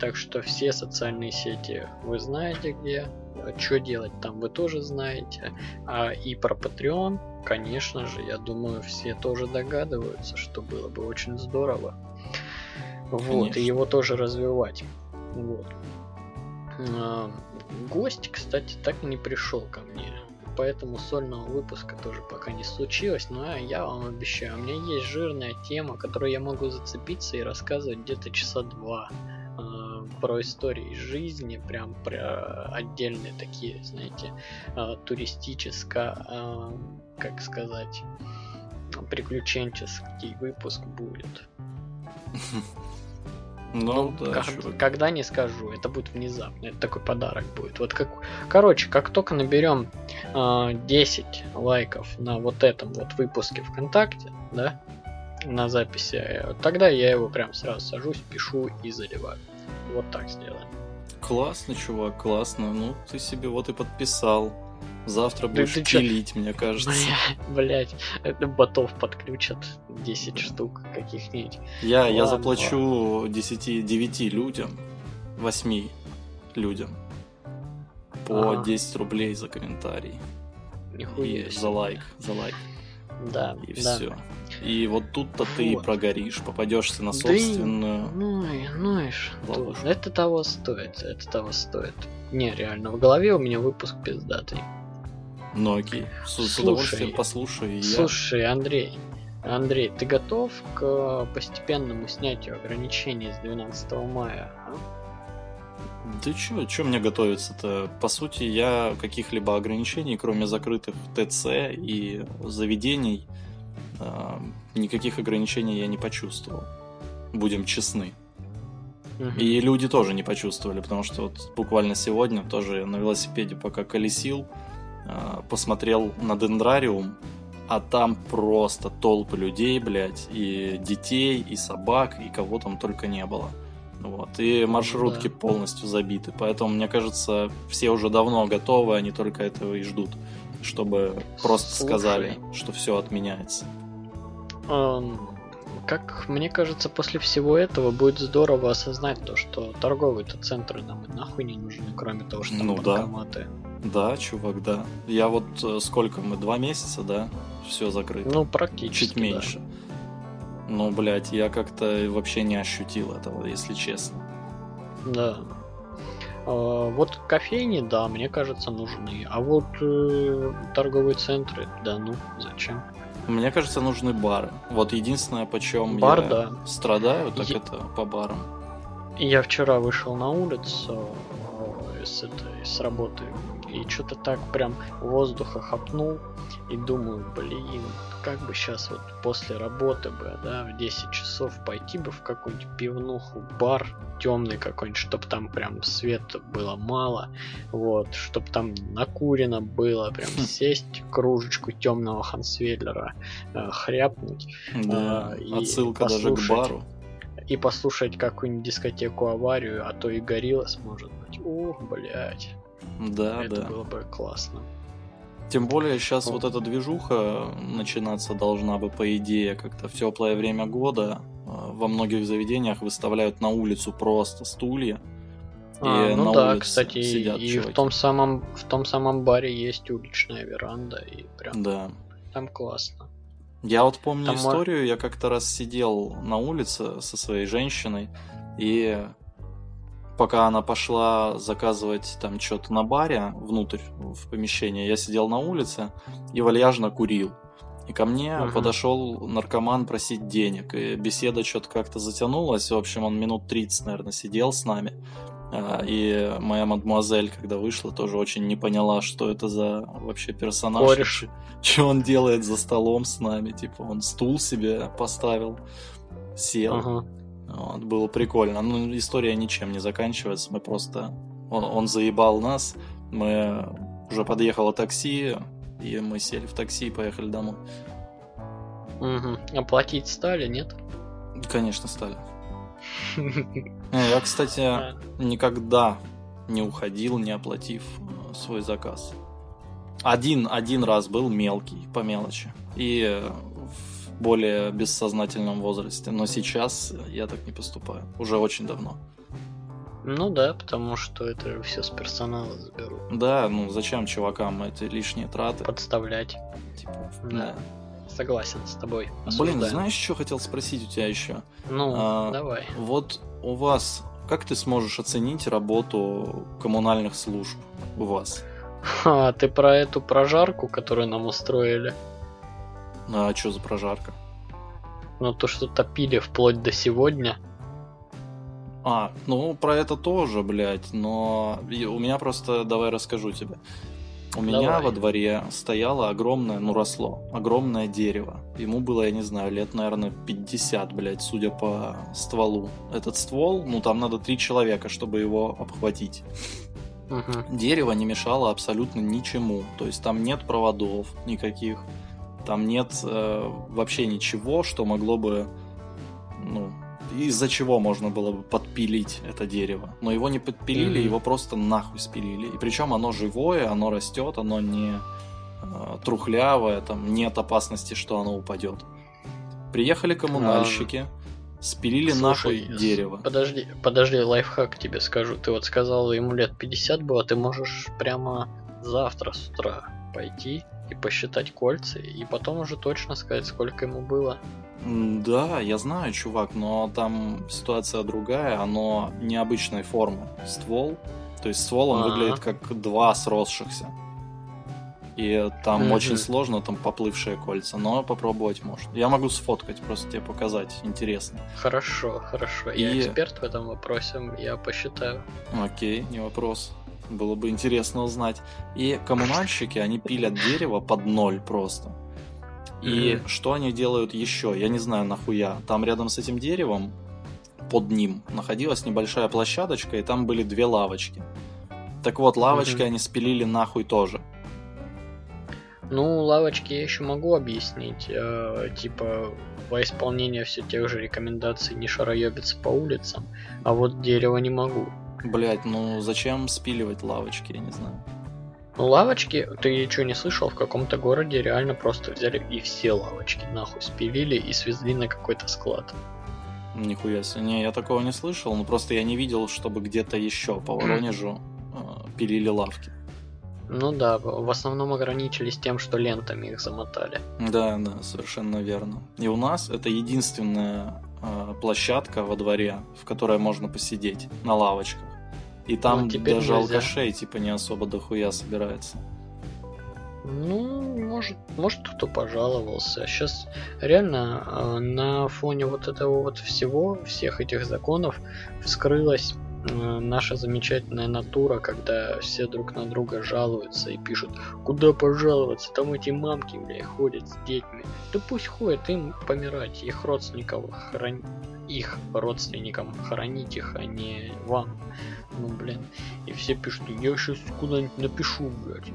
A: так что все социальные сети вы знаете где, что делать там вы тоже знаете, а и про Patreon, конечно же, я думаю, все тоже догадываются, что было бы очень здорово. Вот,
B: Конечно.
A: и его тоже развивать. Вот. А, Гость, кстати, так и не пришел ко мне. Поэтому сольного выпуска тоже пока не случилось. Но я вам обещаю, у меня есть жирная тема, которую я могу зацепиться и рассказывать где-то часа два а, про истории из жизни, прям про отдельные такие, знаете, а, туристическо, а, как сказать, приключенческий выпуск будет.
B: Ну, да,
A: как- когда не скажу, это будет внезапно, это такой подарок будет. Вот как, короче, как только наберем а, 10 лайков на вот этом вот выпуске ВКонтакте, да, на записи, э, тогда я его прям сразу сажусь, пишу и заливаю. Вот так сделаем.
B: Классно, чувак, классно. Ну, ты себе вот и подписал. Завтра
A: Да
B: будешь
A: ты
B: пилить, мне кажется.
A: Блять, это ботов подключат 10 штук каких-нибудь.
B: Я, я заплачу 10, 9 людям, 8 людям по
A: Ага.
B: 10 рублей за комментарий.
A: Нихуя
B: И за лайк, за лайк.
A: Да,
B: И
A: да.
B: все. И вот тут-то ты и
A: Вот.
B: прогоришь, попадешься на
A: Да и-
B: собственную.
A: Ну и, ну и что?
B: Ловушку.
A: Это того стоит, это того стоит. Не, реально, в голове у меня выпуск пиздатый.
B: Ну окей. С, с
A: Слушай,
B: удовольствием послушаю. я.
A: Слушай, Андрей, Андрей, ты готов к постепенному снятию ограничений с 12 мая? а?
B: Ты чё, чё мне готовиться-то? По сути, я каких-либо ограничений, кроме закрытых ТЦ и заведений, а, никаких ограничений я не почувствовал. Будем честны. И люди тоже не почувствовали, потому что вот буквально сегодня тоже на велосипеде пока колесил, посмотрел на дендрариум, а там просто толпы людей, блядь, и детей, и собак, и кого там только не было. Вот. И маршрутки
A: Да.
B: полностью забиты. Поэтому, мне кажется, все уже давно готовы, они только этого и ждут. Чтобы просто
A: Слушай.
B: сказали, что все отменяется.
A: Как мне кажется, после всего этого будет здорово осознать то, что торговые-то центры нам нахуй не нужны, кроме того, что там
B: Ну
A: банкоматы.
B: Да, чувак, да. Я вот э, сколько мы, два месяца, да? Все закрыто.
A: Ну, практически.
B: Чуть меньше. Ну, блядь, я как-то вообще не ощутил этого, если честно.
A: Да. А, Вот кофейни, да, мне кажется, нужны. А вот э, торговые центры, да ну, зачем?
B: Мне кажется, нужны бары. Вот единственное, почем
A: Бар,
B: я
A: да.
B: страдаю, так
A: Е-
B: это по барам.
A: Я вчера вышел на улицу э, с, этой, с работы и что-то так прям воздуха хапнул и думаю, блин, как бы сейчас вот после работы бы, да, в 10 часов пойти бы в какую-нибудь пивнуху, бар темный какой-нибудь, чтобы там прям света было мало, вот, чтобы там накурено было, прям сесть, кружечку темного Хансвейлера, э, хряпнуть
B: Да,
A: и
B: отсылка даже к
A: послушать.
B: бару.
A: и послушать какую-нибудь дискотеку аварию, а то и гориллас может быть. Ух, блять,
B: Да,
A: это
B: да.
A: было бы классно.
B: Тем более сейчас вот эта движуха начинаться должна бы, по идее, как-то в теплое время года. А, во многих заведениях выставляют на улицу просто стулья.
A: А,
B: и
A: ну
B: на
A: да,
B: улице
A: кстати,
B: сидят
A: и в том самом в том самом баре есть уличная веранда, и прям
B: Да.
A: там классно.
B: Я вот помню
A: Там
B: историю, я как-то раз сидел на улице со своей женщиной, и пока она пошла заказывать там что-то на баре внутрь в помещение, я сидел на улице и вальяжно курил. И ко мне
A: Мгм.
B: подошел наркоман просить денег, и беседа что-то как-то затянулась. В общем, он минут 30, наверное, сидел с нами. А, И моя мадмуазель, когда вышла, тоже очень не поняла, что это за вообще персонаж.
A: Кореш.
B: Что он делает за столом с нами. Типа, он стул себе поставил, сел.
A: Ага.
B: Вот, было прикольно. Ну, история ничем не заканчивается. Мы просто... Он, он заебал нас. Мы... Уже подъехало такси, и мы сели в такси и поехали домой.
A: Мгм. Оплатить стали, нет?
B: Конечно, стали. Я, кстати,
A: А,
B: никогда не уходил, не оплатив э, свой заказ. Один, один раз был мелкий, по мелочи. И э, в более бессознательном возрасте. Но сейчас я так не поступаю. Уже очень давно.
A: Ну да, потому что это все с персонала заберут.
B: Да, ну зачем чувакам эти лишние траты?
A: Подставлять.
B: Типа,
A: Да. Согласен с тобой.
B: Блин,
A: Осуждаем.
B: знаешь, что хотел спросить у тебя еще?
A: Ну,
B: а,
A: давай.
B: Вот у вас, как ты сможешь оценить работу коммунальных служб у вас?
A: А, ты про эту прожарку, которую нам устроили?
B: А что за прожарка?
A: Ну, то, что топили вплоть до сегодня.
B: А, ну про это тоже, блядь, но у меня просто, давай расскажу тебе. У меня
A: Давай.
B: во дворе стояло огромное, ну росло, огромное дерево. Ему было, я не знаю, лет, наверное, 50, блядь, судя по стволу. Этот ствол, ну там надо три человека, чтобы его обхватить. Дерево не мешало абсолютно ничему. То есть там нет проводов никаких, там нет э, вообще ничего, что могло бы, ну, из-за чего можно было бы подпилить это дерево. Но его не подпилили,
A: Мгм.
B: его просто нахуй спилили. И причем оно живое, оно растет, оно не э, трухлявое, там нет опасности, что оно упадет. Приехали коммунальщики, спилили
A: Слушай,
B: нахуй дерево.
A: Подожди, подожди, лайфхак тебе скажу. Ты вот сказал, ему лет 50 было, ты можешь прямо завтра с утра пойти и посчитать кольца, и потом уже точно сказать, сколько ему было.
B: Да, я знаю, чувак, но там ситуация другая, оно необычной формы. Ствол, то есть ствол, он
A: Ага.
B: выглядит как два сросшихся. И там
A: Мгм.
B: очень сложно, там поплывшие кольца, но попробовать можно. Я могу сфоткать, просто тебе показать, интересно.
A: Хорошо, хорошо. Я
B: И-
A: эксперт в этом вопросе, я посчитаю.
B: Окей, не вопрос. Было бы интересно узнать. И коммунальщики, они пилят дерево под ноль просто. И
A: Мгм.
B: что они делают еще? Я не знаю нахуя. Там рядом с этим деревом, под ним, находилась небольшая площадочка, и там были две лавочки. Так вот, лавочки
A: Мгм.
B: они спилили нахуй тоже.
A: Ну, лавочки я еще могу объяснить. э, типа, во исполнение все тех же рекомендаций не шароебиться по улицам, а вот дерево не могу.
B: Блять, ну зачем спиливать лавочки, я не знаю.
A: Ну, лавочки, ты что, не слышал, в каком-то городе реально просто взяли и все лавочки нахуй спилили и свезли на какой-то склад.
B: Нихуя себе. Не, я такого не слышал, но просто я не видел, чтобы где-то еще по Воронежу э, пилили лавки.
A: Ну да, в основном ограничились тем, что лентами их замотали.
B: Да, да, совершенно верно. И у нас это единственная э, площадка во дворе, в которой можно посидеть на лавочках. И там
A: Ну, теперь
B: даже
A: нельзя.
B: алкашей типа не особо дохуя собирается.
A: Ну, может, может кто пожаловался. Сейчас реально э, на фоне вот этого вот всего, всех этих законов, вскрылась э, наша замечательная натура, когда все друг на друга жалуются и пишут, куда пожаловаться, там эти мамки, бля, ходят с детьми. Да пусть ходят, им помирать, их родственников хран... их родственникам хоронить их, а не вам. Ну, блин. И все пишут, я сейчас куда-нибудь напишу, блядь.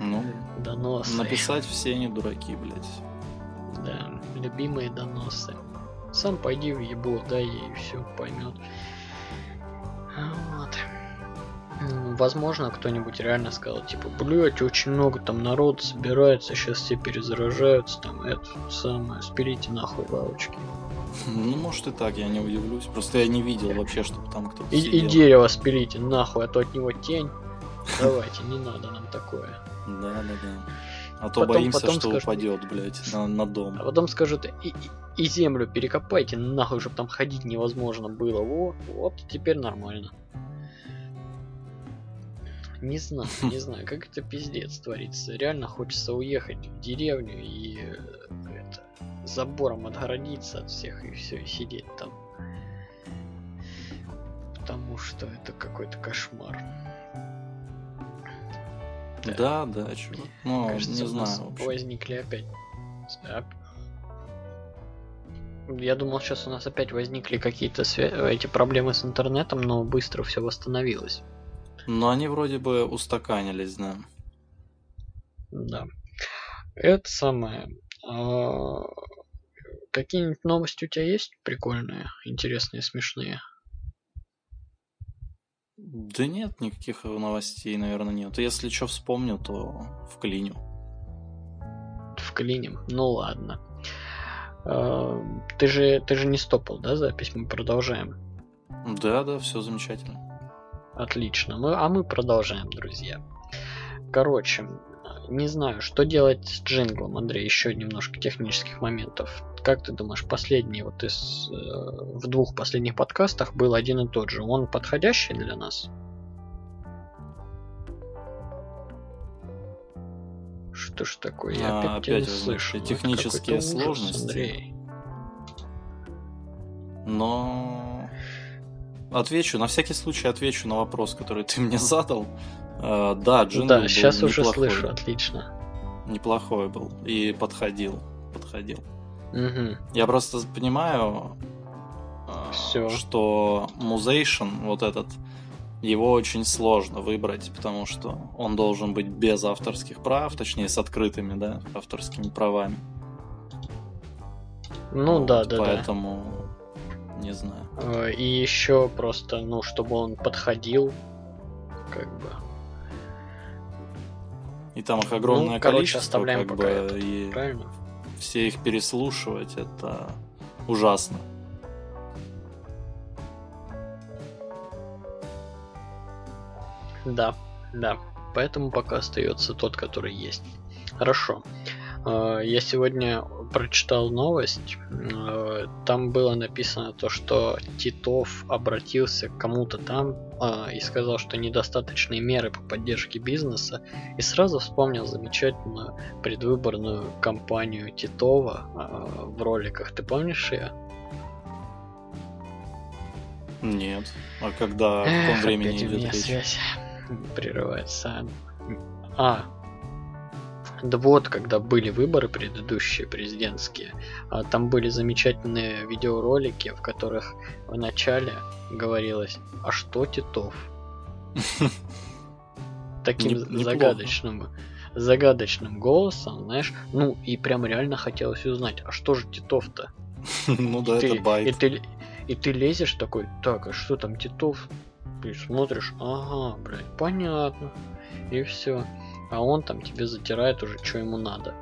B: Ну,
A: Доносы.
B: написать все не дураки, блядь.
A: Да, любимые доносы. Сам пойди в ебло, дай ей все поймет. Вот. возможно, кто-нибудь реально сказал, типа, блять, очень много там народ собирается, сейчас все перезаражаются, там, это самое, спилите нахуй лавочки.
B: Ну, может и так, я не удивлюсь. Просто я не видел вообще, чтобы там кто-то
A: И, и дерево спилите нахуй, а то от него тень. Давайте, не надо нам такое.
B: Да, да, да. А то
A: Потом-
B: боимся,
A: потом
B: что
A: скажут-
B: упадет, блядь, на, на дом.
A: А потом скажут, и, и- и землю перекопайте нахуй, чтобы там ходить невозможно было. Во, вот теперь нормально. Не знаю, не знаю, как это пиздец творится. Реально хочется уехать в деревню и э, это, забором отгородиться от всех и все, и сидеть там. Потому что это какой-то кошмар. Да.
B: Да, да, чувак. Ну,
A: Кажется,
B: не знаю,
A: возникли опять. Оп- Я думал, сейчас у нас опять возникли какие-то свя- эти проблемы с интернетом, но быстро все восстановилось.
B: Но они вроде бы устаканились, да.
A: Да. Это самое. а, Какие-нибудь новости у тебя есть прикольные, интересные, смешные?
B: Да нет, никаких новостей, наверное, нет. Если что вспомню, то вклиню.
A: Вклиним. Ну ладно. А, Ты же, ты же не стопал, да, запись? Мы продолжаем.
B: Да, да, все замечательно.
A: Отлично. Мы, а мы продолжаем, друзья. Короче, не знаю, что делать с джинглом, Андрей, еще немножко технических моментов. Как ты думаешь, последний вот из э, в двух последних подкастах был один и тот же. Он подходящий для нас? Что ж такое? Я
B: А,
A: опять,
B: опять
A: слышу.
B: Технические
A: ужас,
B: сложности.
A: Андрей.
B: Но отвечу, на всякий случай отвечу на вопрос, который ты мне задал. Э, да, джингл
A: да,
B: был
A: сейчас уже
B: неплохой.
A: слышу, отлично.
B: Неплохой был. И подходил. Подходил.
A: Мгм.
B: Я просто понимаю, э,
A: Всё.
B: что Musation, вот этот, его очень сложно выбрать, потому что он должен быть без авторских прав, точнее с открытыми, да, авторскими правами.
A: Ну
B: Вот,
A: да, да, да.
B: Поэтому не знаю.
A: Э, И еще просто, ну, чтобы он подходил, как бы.
B: И там их огромное
A: Ну, короче,
B: количество,
A: оставляем
B: как
A: пока
B: бы,
A: это,
B: и
A: Правильно?
B: Все их переслушивать, это ужасно.
A: Да, да. Поэтому пока остается тот, который есть. Хорошо. Э, Я сегодня прочитал новость. э, Там было написано то, что Титов обратился к кому-то там э, и сказал, что недостаточные меры по поддержке бизнеса. И сразу вспомнил замечательную предвыборную кампанию Титова э, в роликах. Ты помнишь ее?
B: Нет. А когда, в каком
A: Эх,
B: времени идет речь?
A: связь прерывается. А, да вот, когда были выборы предыдущие президентские, а, там были замечательные видеоролики, в которых в начале говорилось, а что Титов? Таким загадочным загадочным голосом, знаешь, ну и прям реально хотелось узнать, а что же Титов-то?
B: Ну да, это
A: И
B: байт.
A: ты, и ты лезешь такой, так, а что там Титов? И смотришь, ага, блядь, понятно. И все. А он там тебе затирает уже, что ему надо.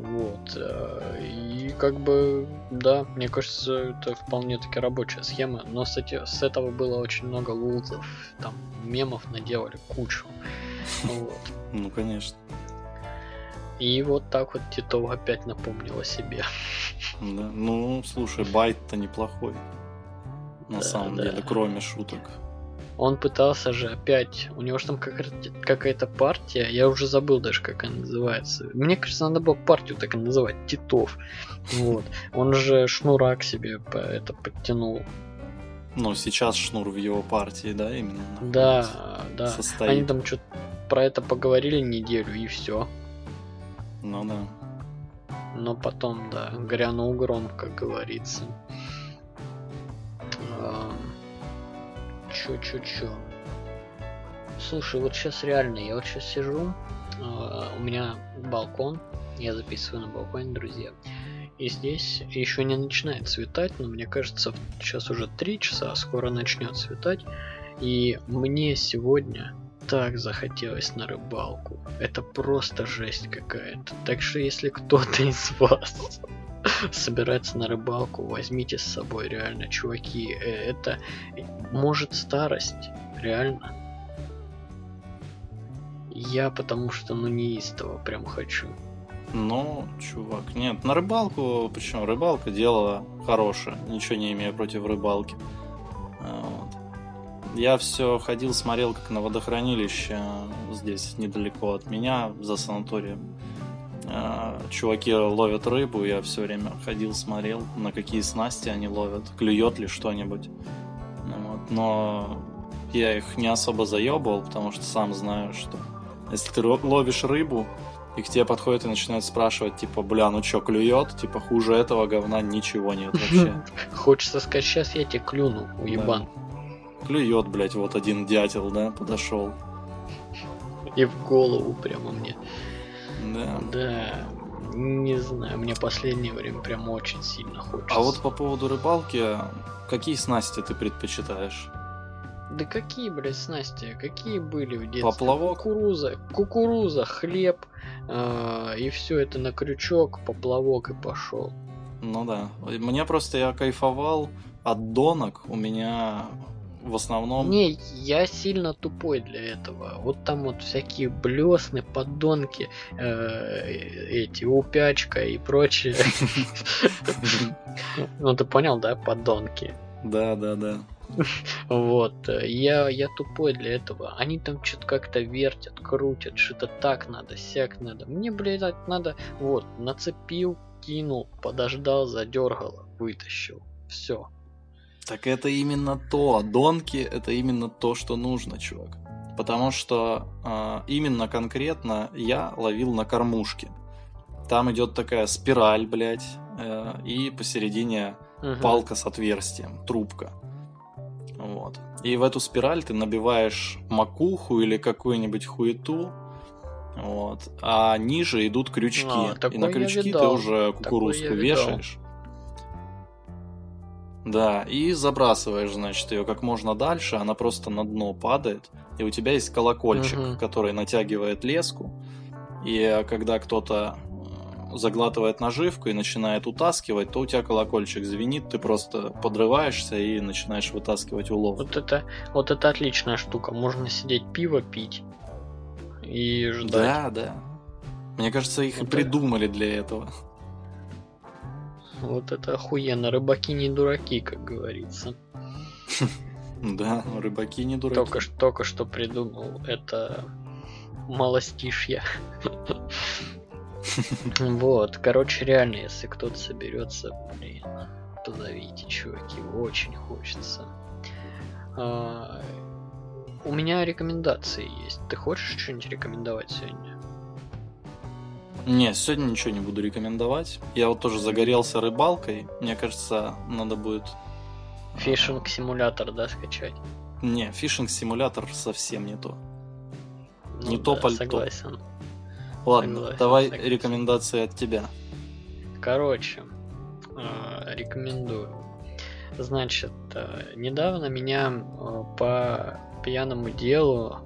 A: Вот. э, И как бы, да, мне кажется, это вполне таки рабочая схема. Но с, эти- с этого было очень много лузов. Там мемов наделали кучу. Вот.
B: Ну, конечно.
A: И вот так вот Титов опять напомнил о себе.
B: Да. Ну, слушай, байт-то неплохой. На
A: Да,
B: самом
A: да.
B: деле, кроме шуток.
A: Он пытался же опять, у него же там какая-то, партия, я уже забыл даже, как она называется. Мне кажется, надо было партию так и называть, Титов. Вот. Он же шнура к себе это подтянул.
B: Ну, сейчас Шнур в его партии, да, именно?
A: Да, да.
B: Состоит.
A: Они там что-то про это поговорили неделю и все.
B: Ну да.
A: Но потом, да, грянул гром, как говорится. Ам, Чё, чё, чё. Слушай, вот сейчас реально, я вот сейчас сижу, а, у меня балкон, я записываю на балконе, друзья. И здесь еще не начинает светать, но мне кажется, сейчас уже 3 часа, скоро начнет светать. И мне сегодня так захотелось на рыбалку. Это просто жесть какая-то. Так что если кто-то из вас собирается на рыбалку, возьмите с собой реально, чуваки. Э, это может старость, реально. Я потому что, ну, неистово прям хочу.
B: Ну, чувак, нет, на рыбалку, почему? Рыбалка дело хорошее, ничего не имею против рыбалки. А, вот. Я все ходил, смотрел, как на водохранилище здесь недалеко от меня, за санаторием. А, чуваки ловят рыбу, я все время ходил, смотрел, на какие снасти они ловят, клюет ли что-нибудь. Вот. Но я их не особо заебывал, потому что сам знаю, что если ты ловишь рыбу, и к тебе подходит и начинает спрашивать, типа, бля, ну чё, клюет? Типа, хуже этого говна ничего нет вообще.
A: Хочется сказать, сейчас я тебе клюну, уебан.
B: Да. Клюет, блядь, вот один дятел, да, подошел.
A: И в голову прямо мне.
B: Да.
A: Да. Не знаю, мне последнее время прям очень сильно хочется.
B: А вот по поводу рыбалки, какие снасти ты предпочитаешь?
A: Да какие, блядь, снасти? Какие были в детстве?
B: Поплавок?
A: Кукуруза, кукуруза, хлеб, э, и все это на крючок, поплавок и пошел.
B: Ну да. Мне просто я кайфовал от донок. У меня в основном...
A: Не, я сильно тупой для этого. Вот там вот всякие блесны, поддонки, э, эти, упячка и прочее. Ну ты понял, да, поддонки?
B: Да, да, да.
A: Вот, э, я, я тупой для этого. Они там что-то как-то вертят, крутят, что-то так надо, сяк надо. Мне, блядь, надо, вот, нацепил, кинул, подождал, задергал, вытащил. Все.
B: Так это именно то. Донки это именно то, что нужно, чувак. Потому что э, именно конкретно я ловил на кормушке. Там идет такая спираль, блядь, э, и посередине угу. палка с отверстием, трубка. Вот. И в эту спираль ты набиваешь макуху или какую-нибудь хуету, вот. А ниже идут крючки. А, и на крючки ты уже кукурузку вешаешь. Да, и забрасываешь, значит, ее как можно дальше, она просто на дно падает, и у тебя есть колокольчик, угу. который натягивает леску, и когда кто-то заглатывает наживку и начинает утаскивать, то у тебя колокольчик звенит, ты просто подрываешься и начинаешь вытаскивать улов.
A: Вот это, вот это отличная штука. Можно сидеть пиво пить и ждать.
B: Да, да. Мне кажется, их вот и придумали это... для этого.
A: Вот это охуенно. Рыбаки не дураки, как говорится.
B: Да, рыбаки не дураки.
A: Только, только что придумал это малостишье. Вот, короче, реально, если кто-то соберется, блин, то зовите, чуваки, очень хочется. А, у меня рекомендации есть. Ты хочешь что-нибудь рекомендовать сегодня?
B: Не, сегодня ничего не буду рекомендовать. Я вот тоже загорелся рыбалкой. Мне кажется, надо будет...
A: А, фишинг симулятор, да, скачать?
B: Не, фишинг симулятор совсем не то.
A: Ну, не да, то пальто. Согласен.
B: Ладно, согласен, давай согласен. рекомендации от тебя.
A: Короче, э, рекомендую. Значит, э, недавно меня э, по пьяному делу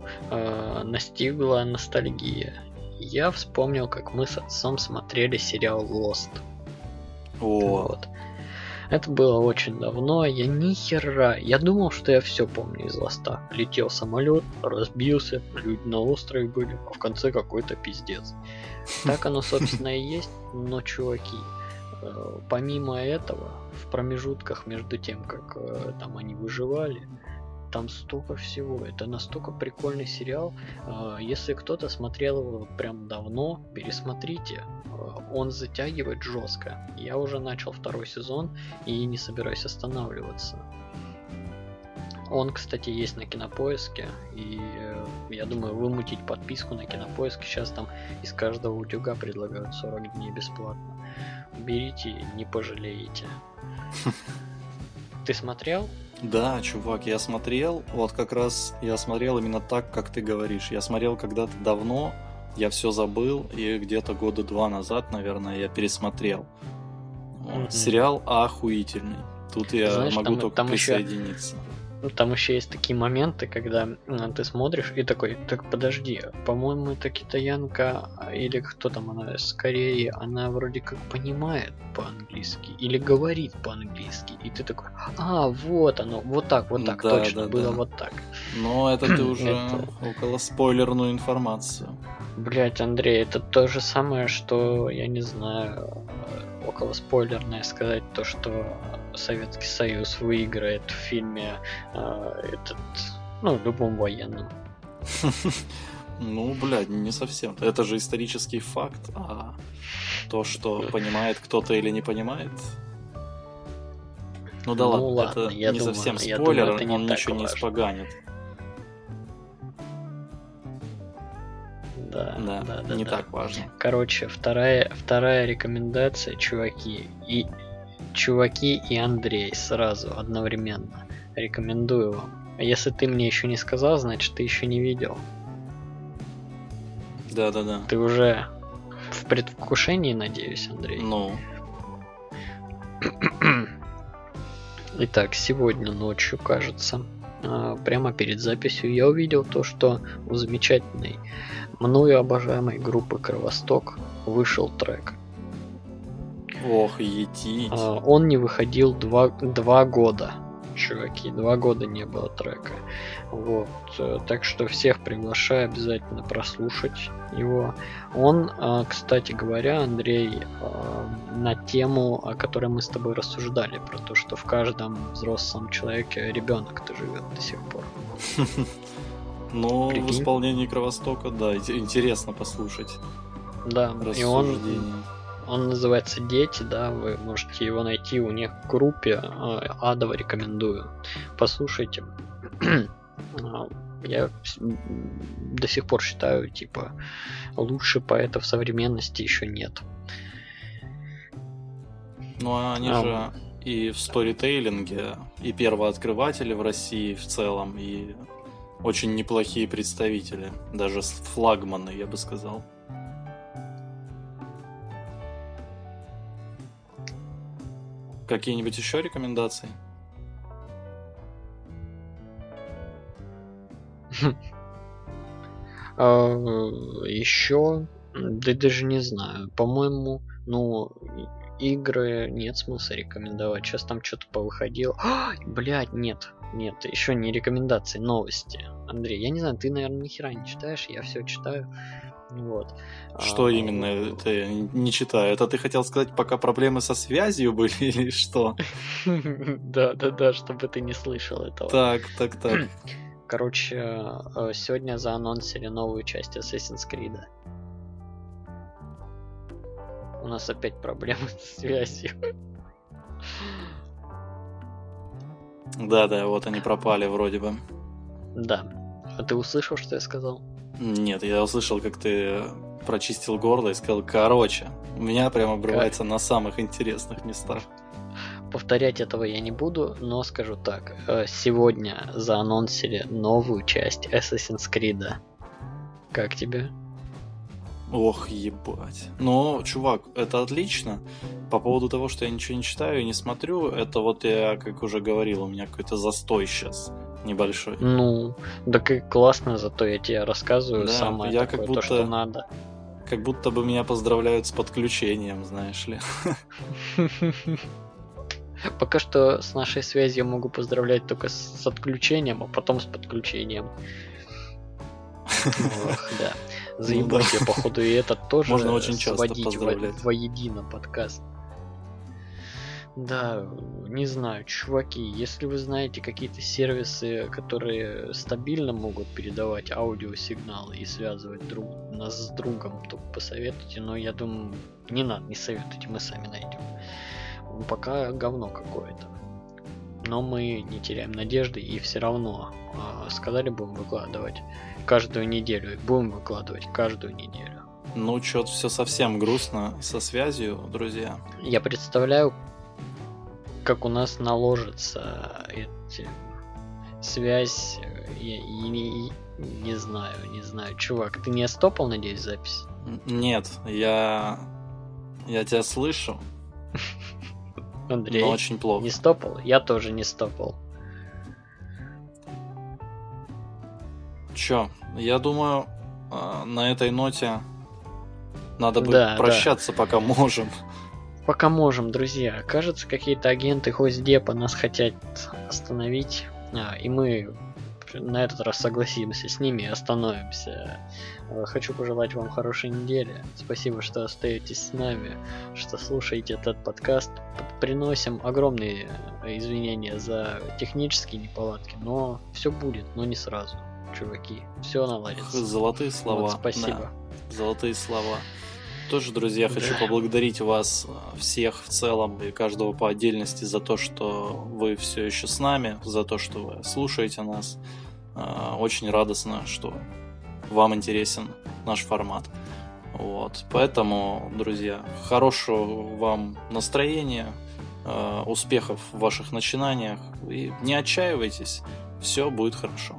A: настигла ностальгия. Я вспомнил, как мы с отцом смотрели сериал Lost.
B: О. Вот.
A: Это было очень давно, я ни хера, я думал, что я все помню из ласта. Летел самолет, разбился, люди на острове были, а в конце какой-то пиздец. Так оно, собственно, и есть, но, чуваки, э, помимо этого, в промежутках между тем, как э, там они выживали, там столько всего. Это настолько прикольный сериал. А, если кто-то смотрел его прям давно, пересмотрите. А, он затягивает жестко. Я уже начал второй сезон и не собираюсь останавливаться. Он, кстати, есть на кинопоиске, и э, я думаю, вымутить подписку на кинопоиск. Сейчас там из каждого утюга предлагают 40 дней бесплатно. Берите, не пожалеете. Ты смотрел?
B: Да, чувак, я смотрел, вот как раз я смотрел именно так, как ты говоришь. Я смотрел когда-то давно, я все забыл, и где-то года два назад, наверное, я пересмотрел. Mm-hmm. Сериал охуительный. Тут я Знаешь, могу там, только там присоединиться.
A: Еще, Там еще есть такие моменты, когда м, ты смотришь и такой, так подожди, по-моему, это китаянка а, или кто там она с Кореи, она вроде как понимает по-английски или говорит по-английски, и ты такой, а, вот оно, вот так, вот так,
B: Да,
A: точно,
B: да,
A: было
B: да.
A: вот так.
B: Но это ты уже
A: Это-
B: около спойлерную информацию.
A: Блять, Андрей, это то же самое, что, я не знаю, около спойлерное сказать то, что Советский Союз выиграет в фильме э, этот, ну, любом военном.
B: Ну, блядь, не совсем. Это же исторический факт, а то, что понимает кто-то или не понимает. Ну да
A: Ну
B: ладно,
A: ладно,
B: это
A: я
B: не
A: думаю-
B: совсем спойлер,
A: думаю, это не
B: он ничего не испоганит.
A: Да,
B: Да,
A: да, да.
B: не
A: да.
B: так важно.
A: Короче, вторая, вторая рекомендация, чуваки. И чуваки и Андрей сразу, одновременно. Рекомендую вам. А Если ты мне еще не сказал, значит ты еще не видел.
B: Да-да-да.
A: Ты уже в предвкушении, надеюсь, Андрей.
B: Ну,
A: Итак, сегодня ночью, кажется, прямо перед записью я увидел то, что у замечательной, мною обожаемой группы Кровосток вышел трек.
B: ох, етить.
A: А, Он не выходил два, два года, чуваки, два года не было трека. Вот, э, так что всех приглашаю обязательно прослушать его. Он, а, кстати говоря, Андрей, а, на тему, о которой мы с тобой рассуждали, про то, что в каждом взрослом человеке ребенок-то живет до сих пор.
B: Ну, в
A: прикинь.
B: исполнении Кровостока, да, ин- интересно послушать
A: Да, и он. Он называется Дети, да, вы можете его найти у них в группе, э, адово рекомендую. Послушайте. Я до сих пор считаю, типа, лучше поэтов современности еще нет.
B: Ну, а они
A: А.
B: же и в сторитейлинге, и первооткрыватели в России в целом, и очень неплохие представители, даже флагманы, я бы сказал. Какие-нибудь еще рекомендации?
A: Еще, да даже не знаю, по-моему, ну, игры нет смысла рекомендовать. Сейчас там что-то повыходило. Блять, нет, нет, еще не рекомендации, новости. Андрей, я не знаю, ты, наверное, ни хера не читаешь, я все читаю. Вот.
B: Что
A: А,
B: именно ты я не читаю? Это ты хотел сказать, пока проблемы со связью были или что?
A: Да, да, да, чтобы ты не слышал этого.
B: Так, так, так.
A: Короче, э, сегодня заанонсили новую часть Assassin's Creed. У нас опять проблемы с связью.
B: Да, да, вот они пропали вроде бы.
A: Да. А ты услышал, что я сказал?
B: Нет, я услышал, как ты прочистил горло и сказал, короче, у меня прям обрывается на самых интересных местах.
A: Повторять этого я не буду, но скажу так. э, Сегодня заанонсили новую часть Assassin's Creed. Как тебе?
B: Ох, ебать. Ну, чувак, это отлично. По поводу того, что я ничего не читаю и не смотрю, это вот я, как уже говорил, у меня какой-то застой сейчас небольшой.
A: Ну, да как классно, зато я тебе рассказываю
B: Да,
A: самое
B: я
A: такое,
B: как
A: то,
B: будто-
A: что надо.
B: Как будто бы меня поздравляют с подключением, знаешь ли.
A: Пока что с нашей связью могу поздравлять только с отключением, а потом с подключением. Ох, да. Заебать я, походу, и этот тоже
B: Можно очень часто
A: сводить во- воедино подкаст. Да, не знаю, чуваки, если вы знаете какие-то сервисы, которые стабильно могут передавать аудиосигналы и связывать друг, нас с другом, то посоветуйте, но я думаю, не надо, не советуйте, мы сами найдем. Пока говно какое-то. Но мы не теряем надежды и все равно а, сказали будем выкладывать каждую неделю. И будем выкладывать каждую неделю.
B: Ну, что-то все совсем грустно со связью, друзья.
A: Я представляю, как у нас наложится эти связь. э, И, и- не знаю, не знаю. Чувак, ты не стопал, надеюсь, запись?
B: Нет, я... Я тебя слышу,
A: Андрей
B: но очень плохо.
A: не стопал? Я тоже не стопал.
B: Чё, я думаю, а, на этой ноте надо бы
A: да,
B: прощаться, да. пока можем.
A: Пока можем, друзья. Кажется, какие-то агенты хоздепа нас хотят остановить, а, и мы на этот раз согласимся с ними и остановимся. Э, Хочу пожелать вам хорошей недели. Спасибо, что остаетесь с нами, что слушаете этот подкаст. Приносим огромные э, извинения за технические неполадки, но все будет, но не сразу, чуваки. Все наладится.
B: Золотые слова.
A: Вот, спасибо.
B: да, золотые слова. Тоже, друзья, хочу
A: Да.
B: поблагодарить вас э, всех в целом и каждого по отдельности за то, что вы все еще с нами, за то, что вы слушаете нас. Э, Очень радостно, что вам интересен наш формат. Вот. Поэтому, друзья, хорошего вам настроения, э, успехов в ваших начинаниях и не отчаивайтесь, все будет хорошо.